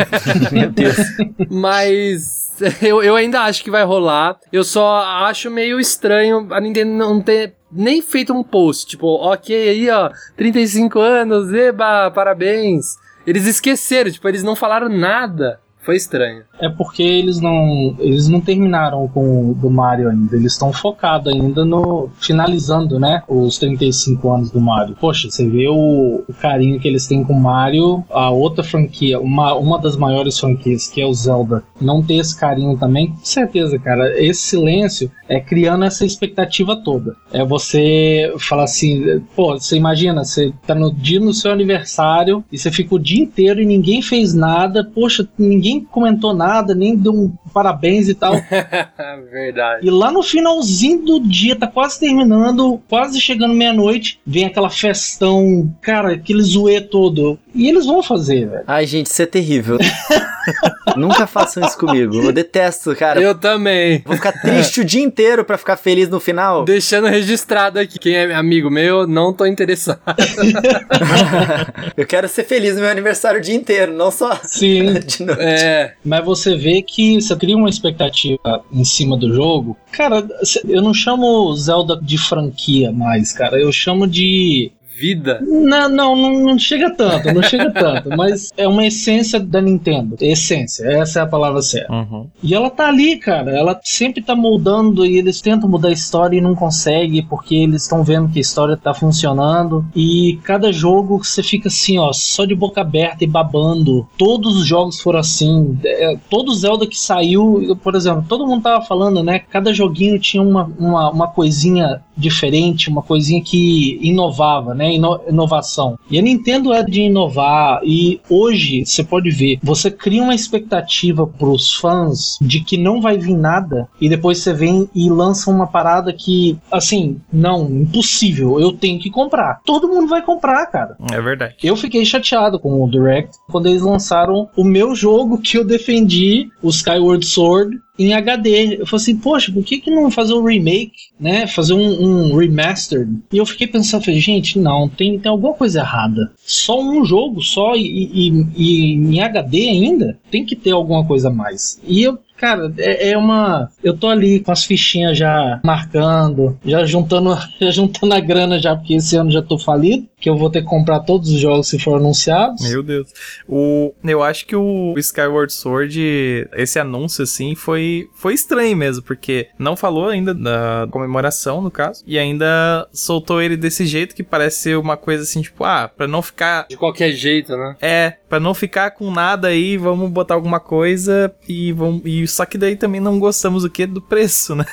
C: Meu Deus.
A: Mas eu, eu ainda acho que vai rolar. Eu só acho meio estranho a Nintendo não ter nem feito um post. Tipo, ok, aí ó, 35 anos, eba, parabéns. Eles esqueceram, tipo, eles não falaram nada. Foi estranho.
D: É porque eles não eles não terminaram com o do Mario ainda. Eles estão focados ainda no finalizando, né? Os 35 anos do Mario. Poxa, você vê o, o carinho que eles têm com o Mario, a outra franquia, uma, uma das maiores franquias, que é o Zelda, não ter esse carinho também, com certeza, cara. Esse silêncio é criando essa expectativa toda. É você falar assim, pô, você imagina, você tá no dia do seu aniversário e você fica o dia inteiro e ninguém fez nada, poxa, ninguém comentou nada, nem deu um parabéns e tal.
A: Verdade.
D: E lá no finalzinho do dia, tá quase terminando, quase chegando meia-noite, vem aquela festão, cara, aquele zoê todo. E eles vão fazer, velho.
C: Ai, gente, isso é terrível. Nunca façam isso comigo. Eu detesto, cara.
A: Eu também.
C: Vou ficar triste o dia inteiro pra ficar feliz no final.
A: Deixando registrado aqui. Quem é amigo meu, não tô interessado.
C: eu quero ser feliz no meu aniversário o dia inteiro, não só
D: Sim.
C: de noite.
A: É.
D: Mas você vê que você cria uma expectativa em cima do jogo. Cara, eu não chamo Zelda de franquia mais, cara. Eu chamo de
A: vida.
D: Não, não, não, chega tanto, não chega tanto, mas é uma essência da Nintendo. Essência, essa é a palavra certa.
B: Uhum.
D: E ela tá ali, cara. Ela sempre tá moldando e eles tentam mudar a história e não conseguem porque eles estão vendo que a história tá funcionando. E cada jogo você fica assim, ó, só de boca aberta e babando. Todos os jogos foram assim. É, todo Zelda que saiu, por exemplo, todo mundo tava falando, né? Cada joguinho tinha uma, uma, uma coisinha diferente, uma coisinha que inovava, né? Ino inovação. E a Nintendo é de inovar e hoje você pode ver, você cria uma expectativa pros fãs de que não vai vir nada e depois você vem e lança uma parada que, assim, não, impossível, eu tenho que comprar. Todo mundo vai comprar, cara.
B: É verdade.
D: Eu fiquei chateado com o Direct quando eles lançaram o meu jogo que eu defendi, o Skyward Sword, em HD. Eu falei assim, poxa, por que, que não fazer um remake, né? Fazer um, um remastered? E eu fiquei pensando, falei, gente, não, tem, tem alguma coisa errada. Só um jogo, só e, e, e em HD ainda? Tem que ter alguma coisa a mais. E eu Cara, é, é, uma. Eu tô ali com as fichinhas já marcando, já juntando, já juntando a grana já, porque esse ano já tô falido, que eu vou ter que comprar todos os jogos se for anunciados.
B: Meu Deus. O, eu acho que o Skyward Sword, esse anúncio assim, foi, foi estranho mesmo, porque não falou ainda da comemoração, no caso, e ainda soltou ele desse jeito que parece ser uma coisa assim, tipo, ah, pra não ficar.
A: De qualquer jeito, né?
B: É, pra não ficar com nada aí, vamos botar alguma coisa e vamos. E só que daí também não gostamos o que? Do preço, né?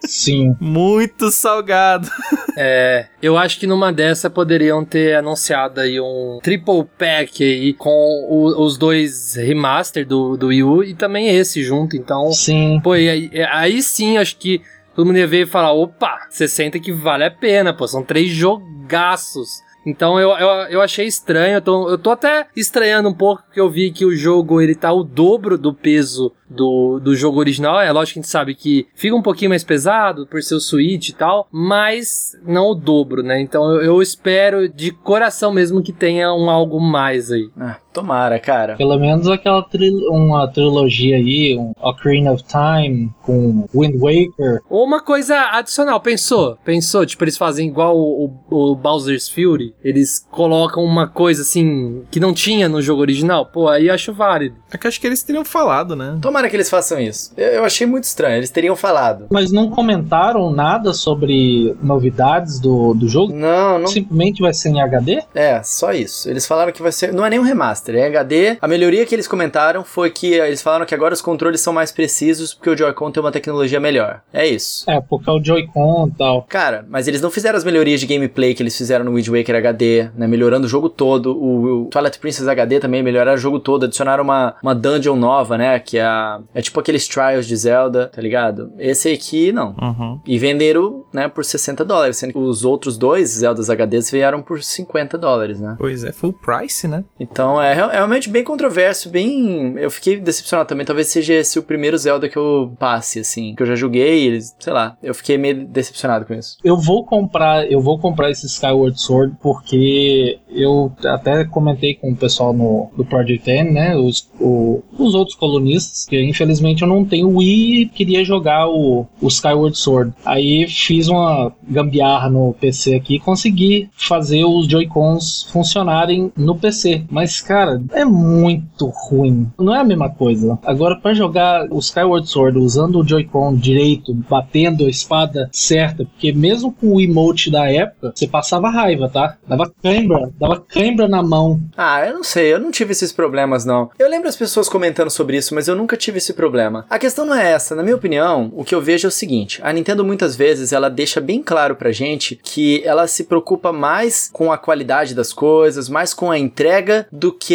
D: Sim.
B: Muito salgado.
A: É, eu acho que numa dessa poderiam ter anunciado aí um triple pack aí com o, os dois remaster do, do Wii U e também esse junto, então...
D: Sim.
A: Pô, aí, aí sim, acho que todo mundo ia ver e falar, opa, 60 que vale a pena, pô, são três jogaços. Então eu, eu, eu achei estranho, eu tô, eu tô até estranhando um pouco porque eu vi que o jogo ele tá o dobro do peso do, do jogo original. É lógico que a gente sabe que fica um pouquinho mais pesado por ser o Switch e tal, mas não o dobro, né? Então eu, eu espero de coração mesmo que tenha um algo mais aí.
C: Ah, tomara, cara.
D: Pelo menos aquela tri uma trilogia aí, um Ocarina of Time com Wind Waker.
A: Ou uma coisa adicional, pensou? Pensou? Tipo, eles fazem igual o, o, o Bowser's Fury, eles colocam uma coisa assim que não tinha no jogo original. Pô, aí eu acho válido.
B: É que acho que eles teriam falado, né?
C: Tomara que eles façam isso. Eu, eu achei muito estranho, eles teriam falado.
D: Mas não comentaram nada sobre novidades do, do jogo?
C: Não, não.
D: Simplesmente vai ser em HD?
C: É, só isso. Eles falaram que vai ser. Não é nem um remaster, é HD. A melhoria que eles comentaram foi que eles falaram que agora os controles são mais precisos porque o Joy-Con tem uma tecnologia melhor. É isso.
D: É, porque é o Joy-Con e tal.
C: Cara, mas eles não fizeram as melhorias de gameplay que eles fizeram no Wind Waker HD, né? Melhorando o jogo todo. O, o Twilight Princess HD também melhoraram o jogo todo. Adicionaram uma, uma dungeon nova, né? Que é, a, é tipo aqueles Trials de Zelda, tá ligado? Esse aqui, não.
B: Uhum.
C: E venderam, né, por 60 dólares, sendo que os outros dois Zeldas HDs vieram por 50 dólares, né?
B: Pois é, full price, né?
C: Então é, é realmente bem controverso, bem. Eu fiquei decepcionado também. Talvez seja esse o primeiro Zelda que eu passe, assim. Que eu já joguei, eles, sei lá, eu fiquei meio decepcionado com isso.
D: Eu vou comprar, eu vou comprar esse Skyward Sword porque eu até comentei com o pessoal no, do Project N, né? Os, o, os outros colunistas, que infelizmente eu não tenho Wii e queria jogar o, o Skyward Sword. Aí fiz uma gambiarra no PC aqui e consegui fazer os Joy-Cons funcionarem no PC. Mas, cara, Cara, é muito ruim. Não é a mesma coisa. Agora, para jogar o Skyward Sword usando o Joy-Con direito, batendo a espada certa, porque mesmo com o emote da época, você passava raiva, tá? Dava cãibra, dava cãibra na mão.
C: Ah, eu não sei, eu não tive esses problemas, não. Eu lembro as pessoas comentando sobre isso, mas eu nunca tive esse problema. A questão não é essa. Na minha opinião, o que eu vejo é o seguinte: a Nintendo muitas vezes ela deixa bem claro pra gente que ela se preocupa mais com a qualidade das coisas, mais com a entrega do que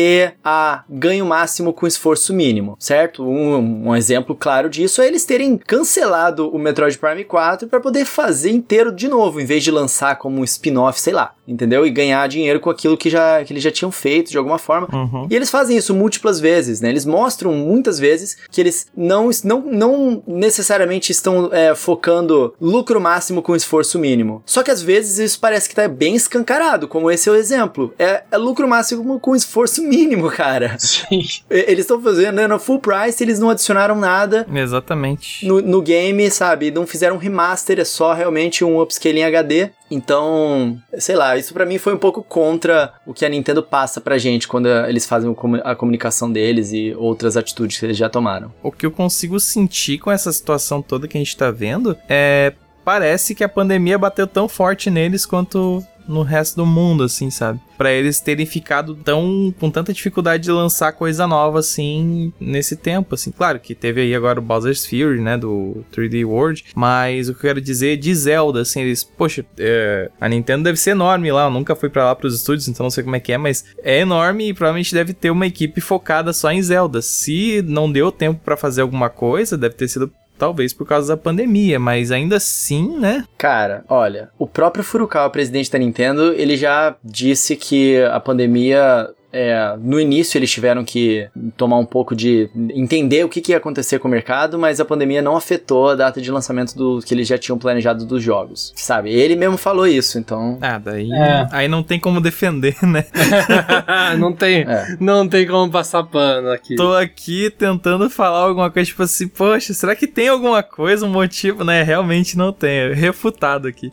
C: a ganho máximo com esforço mínimo, certo? Um, um exemplo claro disso é eles terem cancelado o Metroid Prime 4 para poder fazer inteiro de novo, em vez de lançar como um spin-off, sei lá, entendeu? E ganhar dinheiro com aquilo que, já, que eles já tinham feito de alguma forma.
B: Uhum.
C: E eles fazem isso múltiplas vezes, né? Eles mostram muitas vezes que eles não, não, não necessariamente estão é, focando lucro máximo com esforço mínimo. Só que às vezes isso parece que tá bem escancarado, como esse é o exemplo. É, é lucro máximo com esforço mínimo, cara.
D: Sim.
C: Eles estão fazendo né, no full price, eles não adicionaram nada
B: Exatamente.
C: no, no game, sabe? Não fizeram um remaster, é só realmente um upscale em HD. Então, sei lá, isso pra mim foi um pouco contra o que a Nintendo passa pra gente quando eles fazem a comunicação deles e outras atitudes que eles já tomaram.
B: O que eu consigo sentir com essa situação toda que a gente tá vendo é. Parece que a pandemia bateu tão forte neles quanto no resto do mundo, assim, sabe? Pra eles terem ficado tão com tanta dificuldade de lançar coisa nova assim nesse tempo, assim. Claro que teve aí agora o Bowser's Fury, né, do 3D World, mas o que eu quero dizer de Zelda, assim, eles, poxa, é, a Nintendo deve ser enorme lá, eu nunca fui pra lá pros estúdios, então não sei como é que é, mas é enorme e provavelmente deve ter uma equipe focada só em Zelda. Se não deu tempo pra fazer alguma coisa, deve ter sido talvez por causa da pandemia, mas ainda assim, né?
C: Cara, olha, o próprio Furukawa, presidente da Nintendo, ele já disse que a pandemia. É, no início eles tiveram que tomar um pouco de. entender o que, que ia acontecer com o mercado, mas a pandemia não afetou a data de lançamento do que eles já tinham planejado dos jogos. Sabe? Ele mesmo falou isso, então.
B: Ah, daí
D: É.
B: aí não tem como defender, né?
A: não tem,
C: É.
A: não tem como passar pano aqui.
B: Tô aqui tentando falar alguma coisa, tipo assim, poxa, será que tem alguma coisa, um motivo, né? Realmente não tem, é refutado aqui.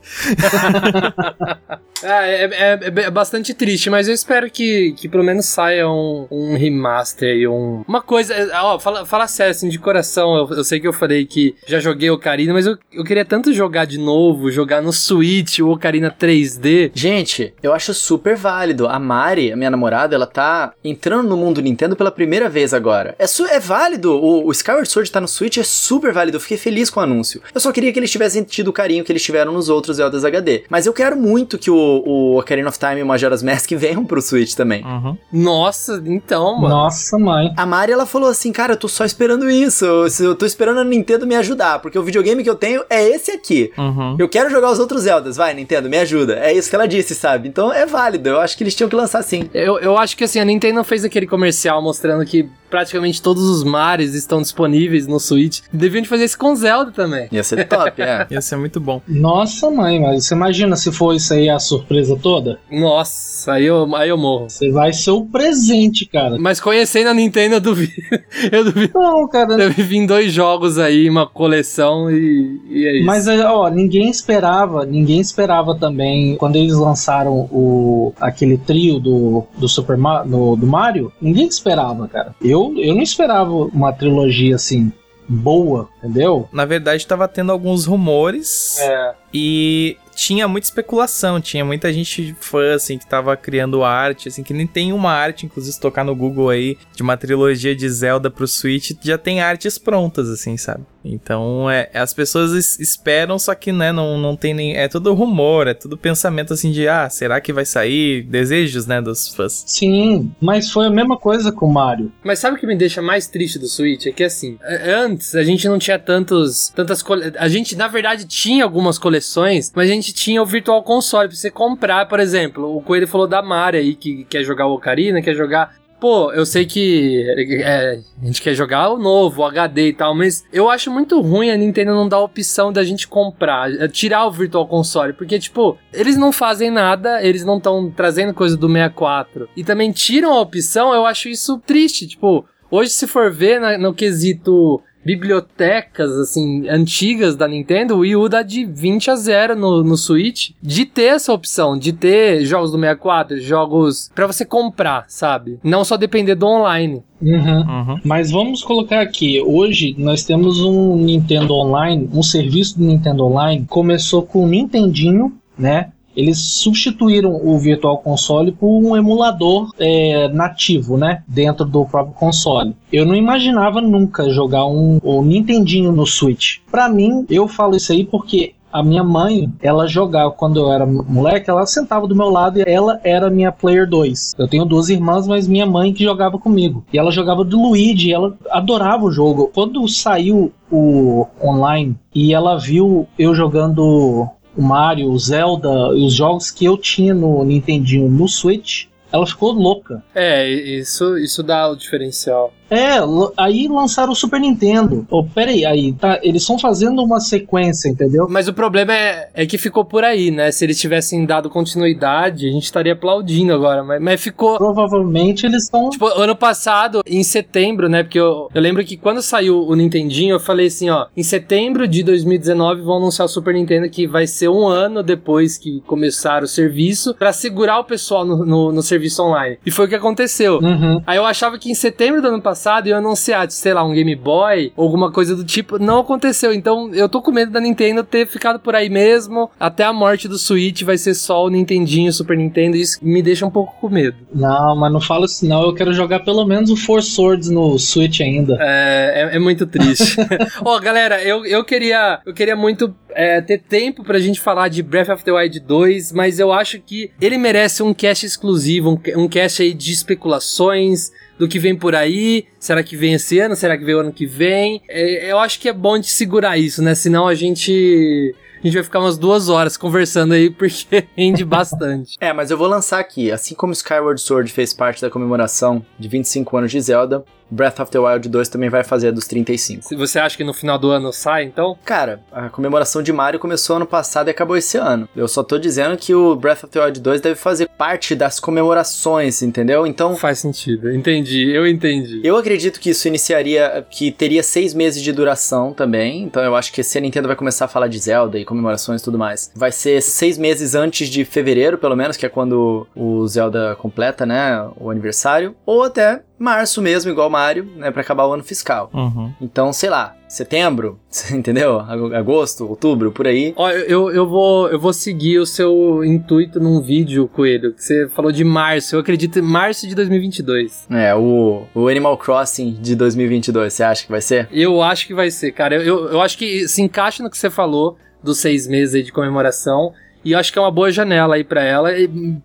A: Ah, é, é- é- é bastante triste, mas eu espero que, que pelo menos saia um, um remaster e um. Uma coisa. é, Ó, fala, fala sério, assim, de coração. Eu, eu sei que eu falei que já joguei Ocarina, mas eu, eu queria tanto jogar de novo, jogar no Switch o Ocarina 3D.
C: Gente, eu acho super válido. A Mari, a minha namorada, ela tá entrando no mundo Nintendo pela primeira vez agora. É, su- é válido. O, o Skyward Sword tá no Switch, é super válido. Eu fiquei feliz com o anúncio. Eu só queria que eles tivessem tido o carinho que eles tiveram nos outros Zeldas HD. Mas eu quero muito que o, o Ocarina of Time e o Majora's Mask venham pro Switch também.
B: Uhum.
A: Nossa, então, mano.
D: Nossa, mãe.
C: A Mari, ela falou assim, cara, eu tô só esperando isso. Eu, tô esperando a Nintendo me ajudar, porque o videogame que eu tenho é esse aqui.
B: Uhum.
C: Eu quero jogar os outros Zeldas, vai, Nintendo, me ajuda. É isso que ela disse, sabe? Então é válido, eu acho que eles tinham que lançar sim.
A: Eu, eu acho que assim, a Nintendo fez aquele comercial mostrando que praticamente todos os mares estão disponíveis no Switch. Deviam de fazer isso com Zelda também.
C: Ia ser top, é.
B: Ia ser muito bom.
D: Nossa, mãe, mas você imagina se for isso aí a surpresa toda?
A: Nossa, aí eu, aí eu morro.
D: Você vai ser o presente, cara.
A: Mas conhecendo a Nintendo, eu duvido. Eu duvido.
D: Não, cara.
A: Deve vir dois jogos aí, uma coleção e, e é isso.
D: Mas, é, ó, ninguém esperava, ninguém esperava também, quando eles lançaram o, aquele trio do, do Super do, do Mario, ninguém esperava, cara. Eu, eu não esperava uma trilogia assim, boa, entendeu?
B: Na verdade, tava tendo alguns rumores
D: É.
B: e tinha muita especulação, tinha muita gente fã, assim, que tava criando arte, assim, que nem tem uma arte, inclusive se tocar no Google aí, de uma trilogia de Zelda pro Switch, já tem artes prontas, assim, sabe? Então, é, as pessoas es- esperam, só que, né, não, não tem nem... É tudo rumor, é tudo pensamento, assim, de, ah, será que vai sair? Desejos, né, dos fãs.
D: Sim, mas foi a mesma coisa com o Mario.
A: Mas sabe o que me deixa mais triste do Switch? É que assim, antes a gente não tinha tantos. tantas cole... A gente, na verdade, tinha algumas coleções, mas a gente tinha o Virtual Console pra você comprar, por exemplo. O Coelho falou da Mari aí que quer jogar o Ocarina, quer jogar. Pô, eu sei que é, a gente quer jogar o novo, o HD e tal, mas eu acho muito ruim a Nintendo não dar a opção da gente comprar, é, tirar o Virtual Console, porque, tipo, eles não fazem nada, eles não estão trazendo coisa do 64, e também tiram a opção, eu acho isso triste, tipo, hoje se for ver na- no quesito bibliotecas, assim, antigas da Nintendo, o Wii U dá de 20 a 0 no, no Switch de ter essa opção, de ter jogos do 64, jogos para você comprar, sabe? Não só depender do online.
D: Uhum. Uhum. Mas vamos colocar aqui, hoje nós temos um Nintendo Online, um serviço do Nintendo Online, começou com o Nintendinho, né? Eles substituíram o Virtual Console por um emulador é, nativo, né, dentro do próprio console. Eu não imaginava nunca jogar um o Nintendinho no Switch. Para mim, eu falo isso aí porque a minha mãe, ela jogava quando eu era moleque, ela sentava do meu lado e ela era minha player 2. Eu tenho duas irmãs, mas minha mãe que jogava comigo. E ela jogava do Luigi, ela adorava o jogo. Quando saiu o online e ela viu eu jogando o Mario, o Zelda e os jogos que eu tinha no Nintendinho no Switch, ela ficou louca.
A: É, isso, isso dá o diferencial.
D: É, aí lançaram o Super Nintendo. Oh, pera aí, aí, tá, eles estão fazendo uma sequência, entendeu?
A: Mas o problema é, é que ficou por aí, né? Se eles tivessem dado continuidade, a gente estaria aplaudindo agora, mas, mas ficou...
D: Provavelmente eles estão...
A: Tipo, ano passado, em setembro, né? Porque eu, eu lembro que quando saiu o Nintendinho, eu falei assim, ó, em setembro de 2019 vão anunciar o Super Nintendo que vai ser um ano depois que começar o serviço para segurar o pessoal no, no, no, serviço online. E foi o que aconteceu.
D: Uhum.
A: Aí eu achava que em setembro do ano passado passado e anunciar, sei lá, um Game Boy alguma coisa do tipo. Não aconteceu. Então eu tô com medo da Nintendo ter ficado por aí mesmo. Até a morte do Switch vai ser só o Nintendinho, Super Nintendo. Isso me deixa um pouco com medo.
D: Não, mas não fala assim, não. Eu quero jogar pelo menos o Four Swords no Switch ainda.
A: É, é, é muito triste. Ó, oh, galera, eu, eu queria eu queria muito é, ter tempo pra gente falar de Breath of the Wild 2, mas eu acho que ele merece um cast exclusivo, um, um cast aí de especulações, do que vem por aí. Será que vem esse ano? Será que vem o ano que vem? É, eu acho que é bom de segurar isso, né? Senão a gente. A gente vai ficar umas duas horas conversando aí porque rende bastante.
C: é, mas eu vou lançar aqui. Assim como Skyward Sword fez parte da comemoração de 25 anos de Zelda, Breath of the Wild 2 também vai fazer dos 35.
A: Se você acha que no final do ano sai, então?
C: Cara, a comemoração de Mario começou ano passado e acabou esse ano. Eu só tô dizendo que o Breath of the Wild 2 deve fazer parte das comemorações, entendeu? Então.
A: Faz sentido, entendi, eu entendi.
C: Eu acredito que isso iniciaria, que teria seis meses de duração também. Então eu acho que se a Nintendo vai começar a falar de Zelda e comemorações e tudo mais, vai ser seis meses antes de fevereiro, pelo menos, que é quando o Zelda completa, né? O aniversário. Ou até março mesmo, igual Mario, né, para acabar o ano fiscal.
B: Uhum.
C: Então, sei lá, setembro, entendeu? Agosto, outubro, por aí.
A: Ó, eu, eu, vou, eu vou seguir o seu intuito num vídeo, Coelho, que você falou de março, eu acredito em março de 2022.
C: É, o, o Animal Crossing de 2022, você acha que vai ser?
A: Eu acho que vai ser, cara. Eu, eu, eu acho que se encaixa no que você falou dos seis meses aí de comemoração, e eu acho que é uma boa janela aí para ela,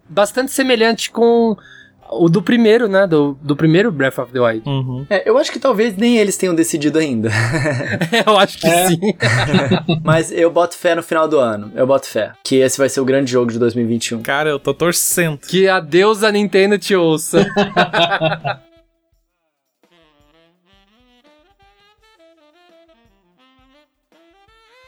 A: bastante semelhante com o do primeiro, né? Do, do primeiro Breath of the Wild.
B: Uhum.
C: É, eu acho que talvez nem eles tenham decidido ainda.
A: eu acho que é. sim.
C: Mas eu boto fé no final do ano. Eu boto fé. Que esse vai ser o grande jogo de 2021.
B: Cara, eu tô torcendo.
A: Que a deusa Nintendo te ouça.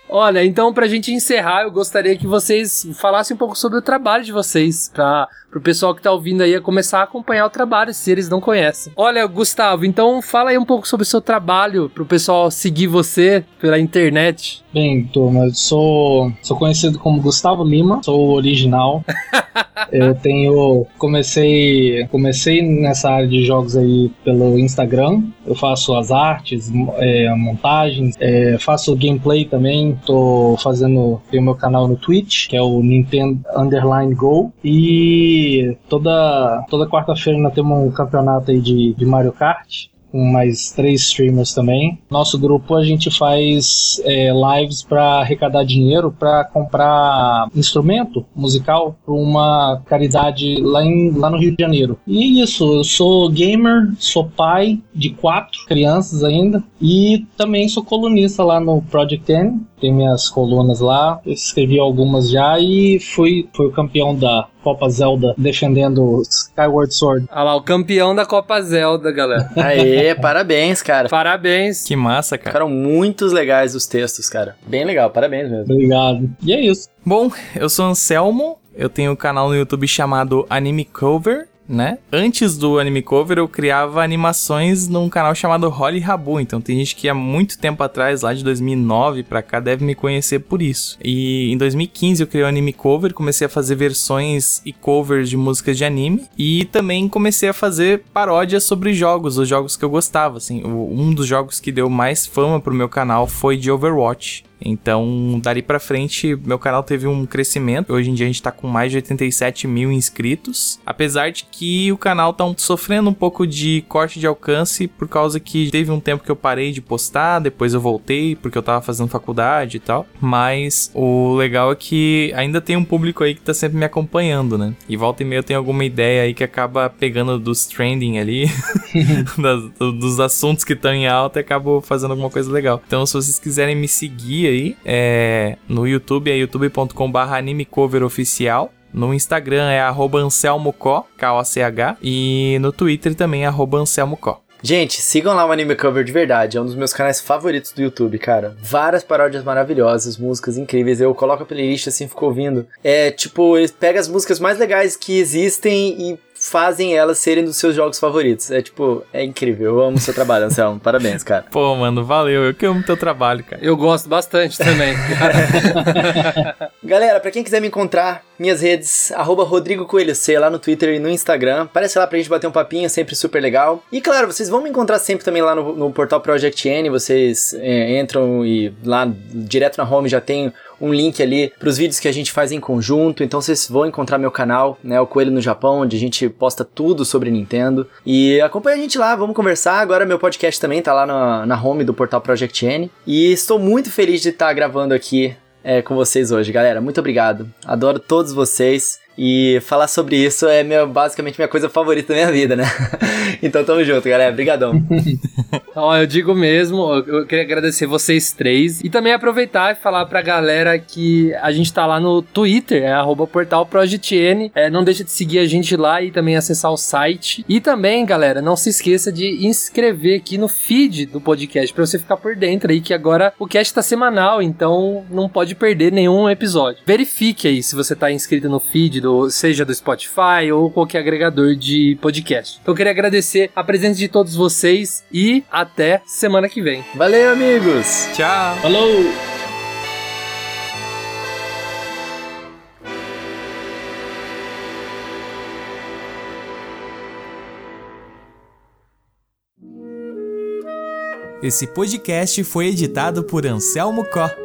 A: Olha, então pra gente encerrar, eu gostaria que vocês falassem um pouco sobre o trabalho de vocês, para o pessoal que tá ouvindo aí começar a acompanhar o trabalho, se eles não conhecem. Olha, Gustavo, então fala aí um pouco sobre o seu trabalho, pro pessoal seguir você pela internet.
D: Bem, turma, eu sou, sou conhecido como Gustavo Lima, sou original. eu tenho. Comecei. Comecei nessa área de jogos aí pelo Instagram. Eu faço as artes, é, montagens, é, faço gameplay também. Tô fazendo. Tenho meu canal no Twitch, que é o Nintendo Underline Go. E toda, toda quarta-feira nós temos um campeonato aí de, de Mario Kart mais três streamers também. Nosso grupo a gente faz é, lives para arrecadar dinheiro para comprar instrumento musical para uma caridade lá, em, lá no Rio de Janeiro. E isso, eu sou gamer, sou pai de quatro crianças ainda e também sou colunista lá no Project N. Tem minhas colunas lá, escrevi algumas já e fui, fui o campeão da Copa Zelda defendendo Skyward Sword.
A: Ah lá, o campeão da Copa Zelda, galera.
C: Aê, parabéns, cara.
A: Parabéns.
B: Que massa, cara.
C: Ficaram muitos legais os textos, cara. Bem legal, parabéns mesmo.
D: Obrigado. E é isso.
B: Bom, eu sou Anselmo, eu tenho um canal no YouTube chamado Anime Cover né? Antes do anime cover, eu criava animações num canal chamado Holly Rabu. Então tem gente que há muito tempo atrás, lá de 2009 pra cá, deve me conhecer por isso. E em 2015 eu criei o anime cover, comecei a fazer versões e covers de músicas de anime e também comecei a fazer paródias sobre jogos, os jogos que eu gostava, assim. Um dos jogos que deu mais fama pro meu canal foi de Overwatch. Então, dali pra frente, meu canal teve um crescimento. Hoje em dia a gente tá com mais de 87 mil inscritos. Apesar de que o canal tá sofrendo um pouco de corte de alcance por causa que teve um tempo que eu parei de postar, depois eu voltei porque eu tava fazendo faculdade e tal. Mas o legal é que ainda tem um público aí que tá sempre me acompanhando, né? E volta e meia eu tenho alguma ideia aí que acaba pegando dos trending ali, das, dos assuntos que estão em alta e acabo fazendo alguma coisa legal. Então, se vocês quiserem me seguir aí. É, no YouTube é youtube.com.br animecoveroficial. No Instagram é arroba anselmocó, K-O-C-H. E no Twitter também é anselmocó.
C: Gente, sigam lá o Anime Cover de verdade, é um dos meus canais favoritos do YouTube, cara. Várias paródias maravilhosas, músicas incríveis. Eu coloco a playlist assim, fico ouvindo. É tipo, ele pega as músicas mais legais que existem e fazem elas serem dos seus jogos favoritos. É tipo, é incrível. Eu amo o seu trabalho, Anselmo. Parabéns, cara.
B: Pô, mano, valeu. Eu que amo teu trabalho, cara.
A: Eu gosto bastante também.
C: Galera, pra quem quiser me encontrar, minhas redes, arroba Rodrigo Coelho C, lá no Twitter e no Instagram. Aparece lá pra gente bater um papinho, sempre super legal. E claro, vocês vão me encontrar sempre também lá no, no portal Project N. Vocês é, entram e lá direto na home já tem um link ali para os vídeos que a gente faz em conjunto. Então vocês vão encontrar meu canal, né, o Coelho no Japão, onde a gente posta tudo sobre Nintendo. E acompanha a gente lá, vamos conversar. Agora meu podcast também tá lá na, na home do portal Project N. E estou muito feliz de estar gravando aqui é, com vocês hoje, galera. Muito obrigado. Adoro todos vocês. E falar sobre isso é meu, basicamente minha coisa favorita da minha vida, né? então tamo junto, galera. Obrigadão.
A: Ó, eu digo mesmo, eu queria agradecer vocês três e também aproveitar e falar pra galera que a gente tá lá no Twitter, é arroba portal ProjectN. É, não deixa de seguir a gente lá e também acessar o site. E também, galera, não se esqueça de inscrever aqui no feed do podcast pra você ficar por dentro aí, que agora o cast tá semanal, então não pode perder nenhum episódio. Verifique aí se você tá inscrito no feed do, seja do Spotify ou qualquer agregador de podcast. Então eu queria agradecer a presença de todos vocês e até semana que vem.
C: Valeu, amigos!
B: Tchau!
D: Falou!
B: Esse podcast foi editado por Anselmo Có.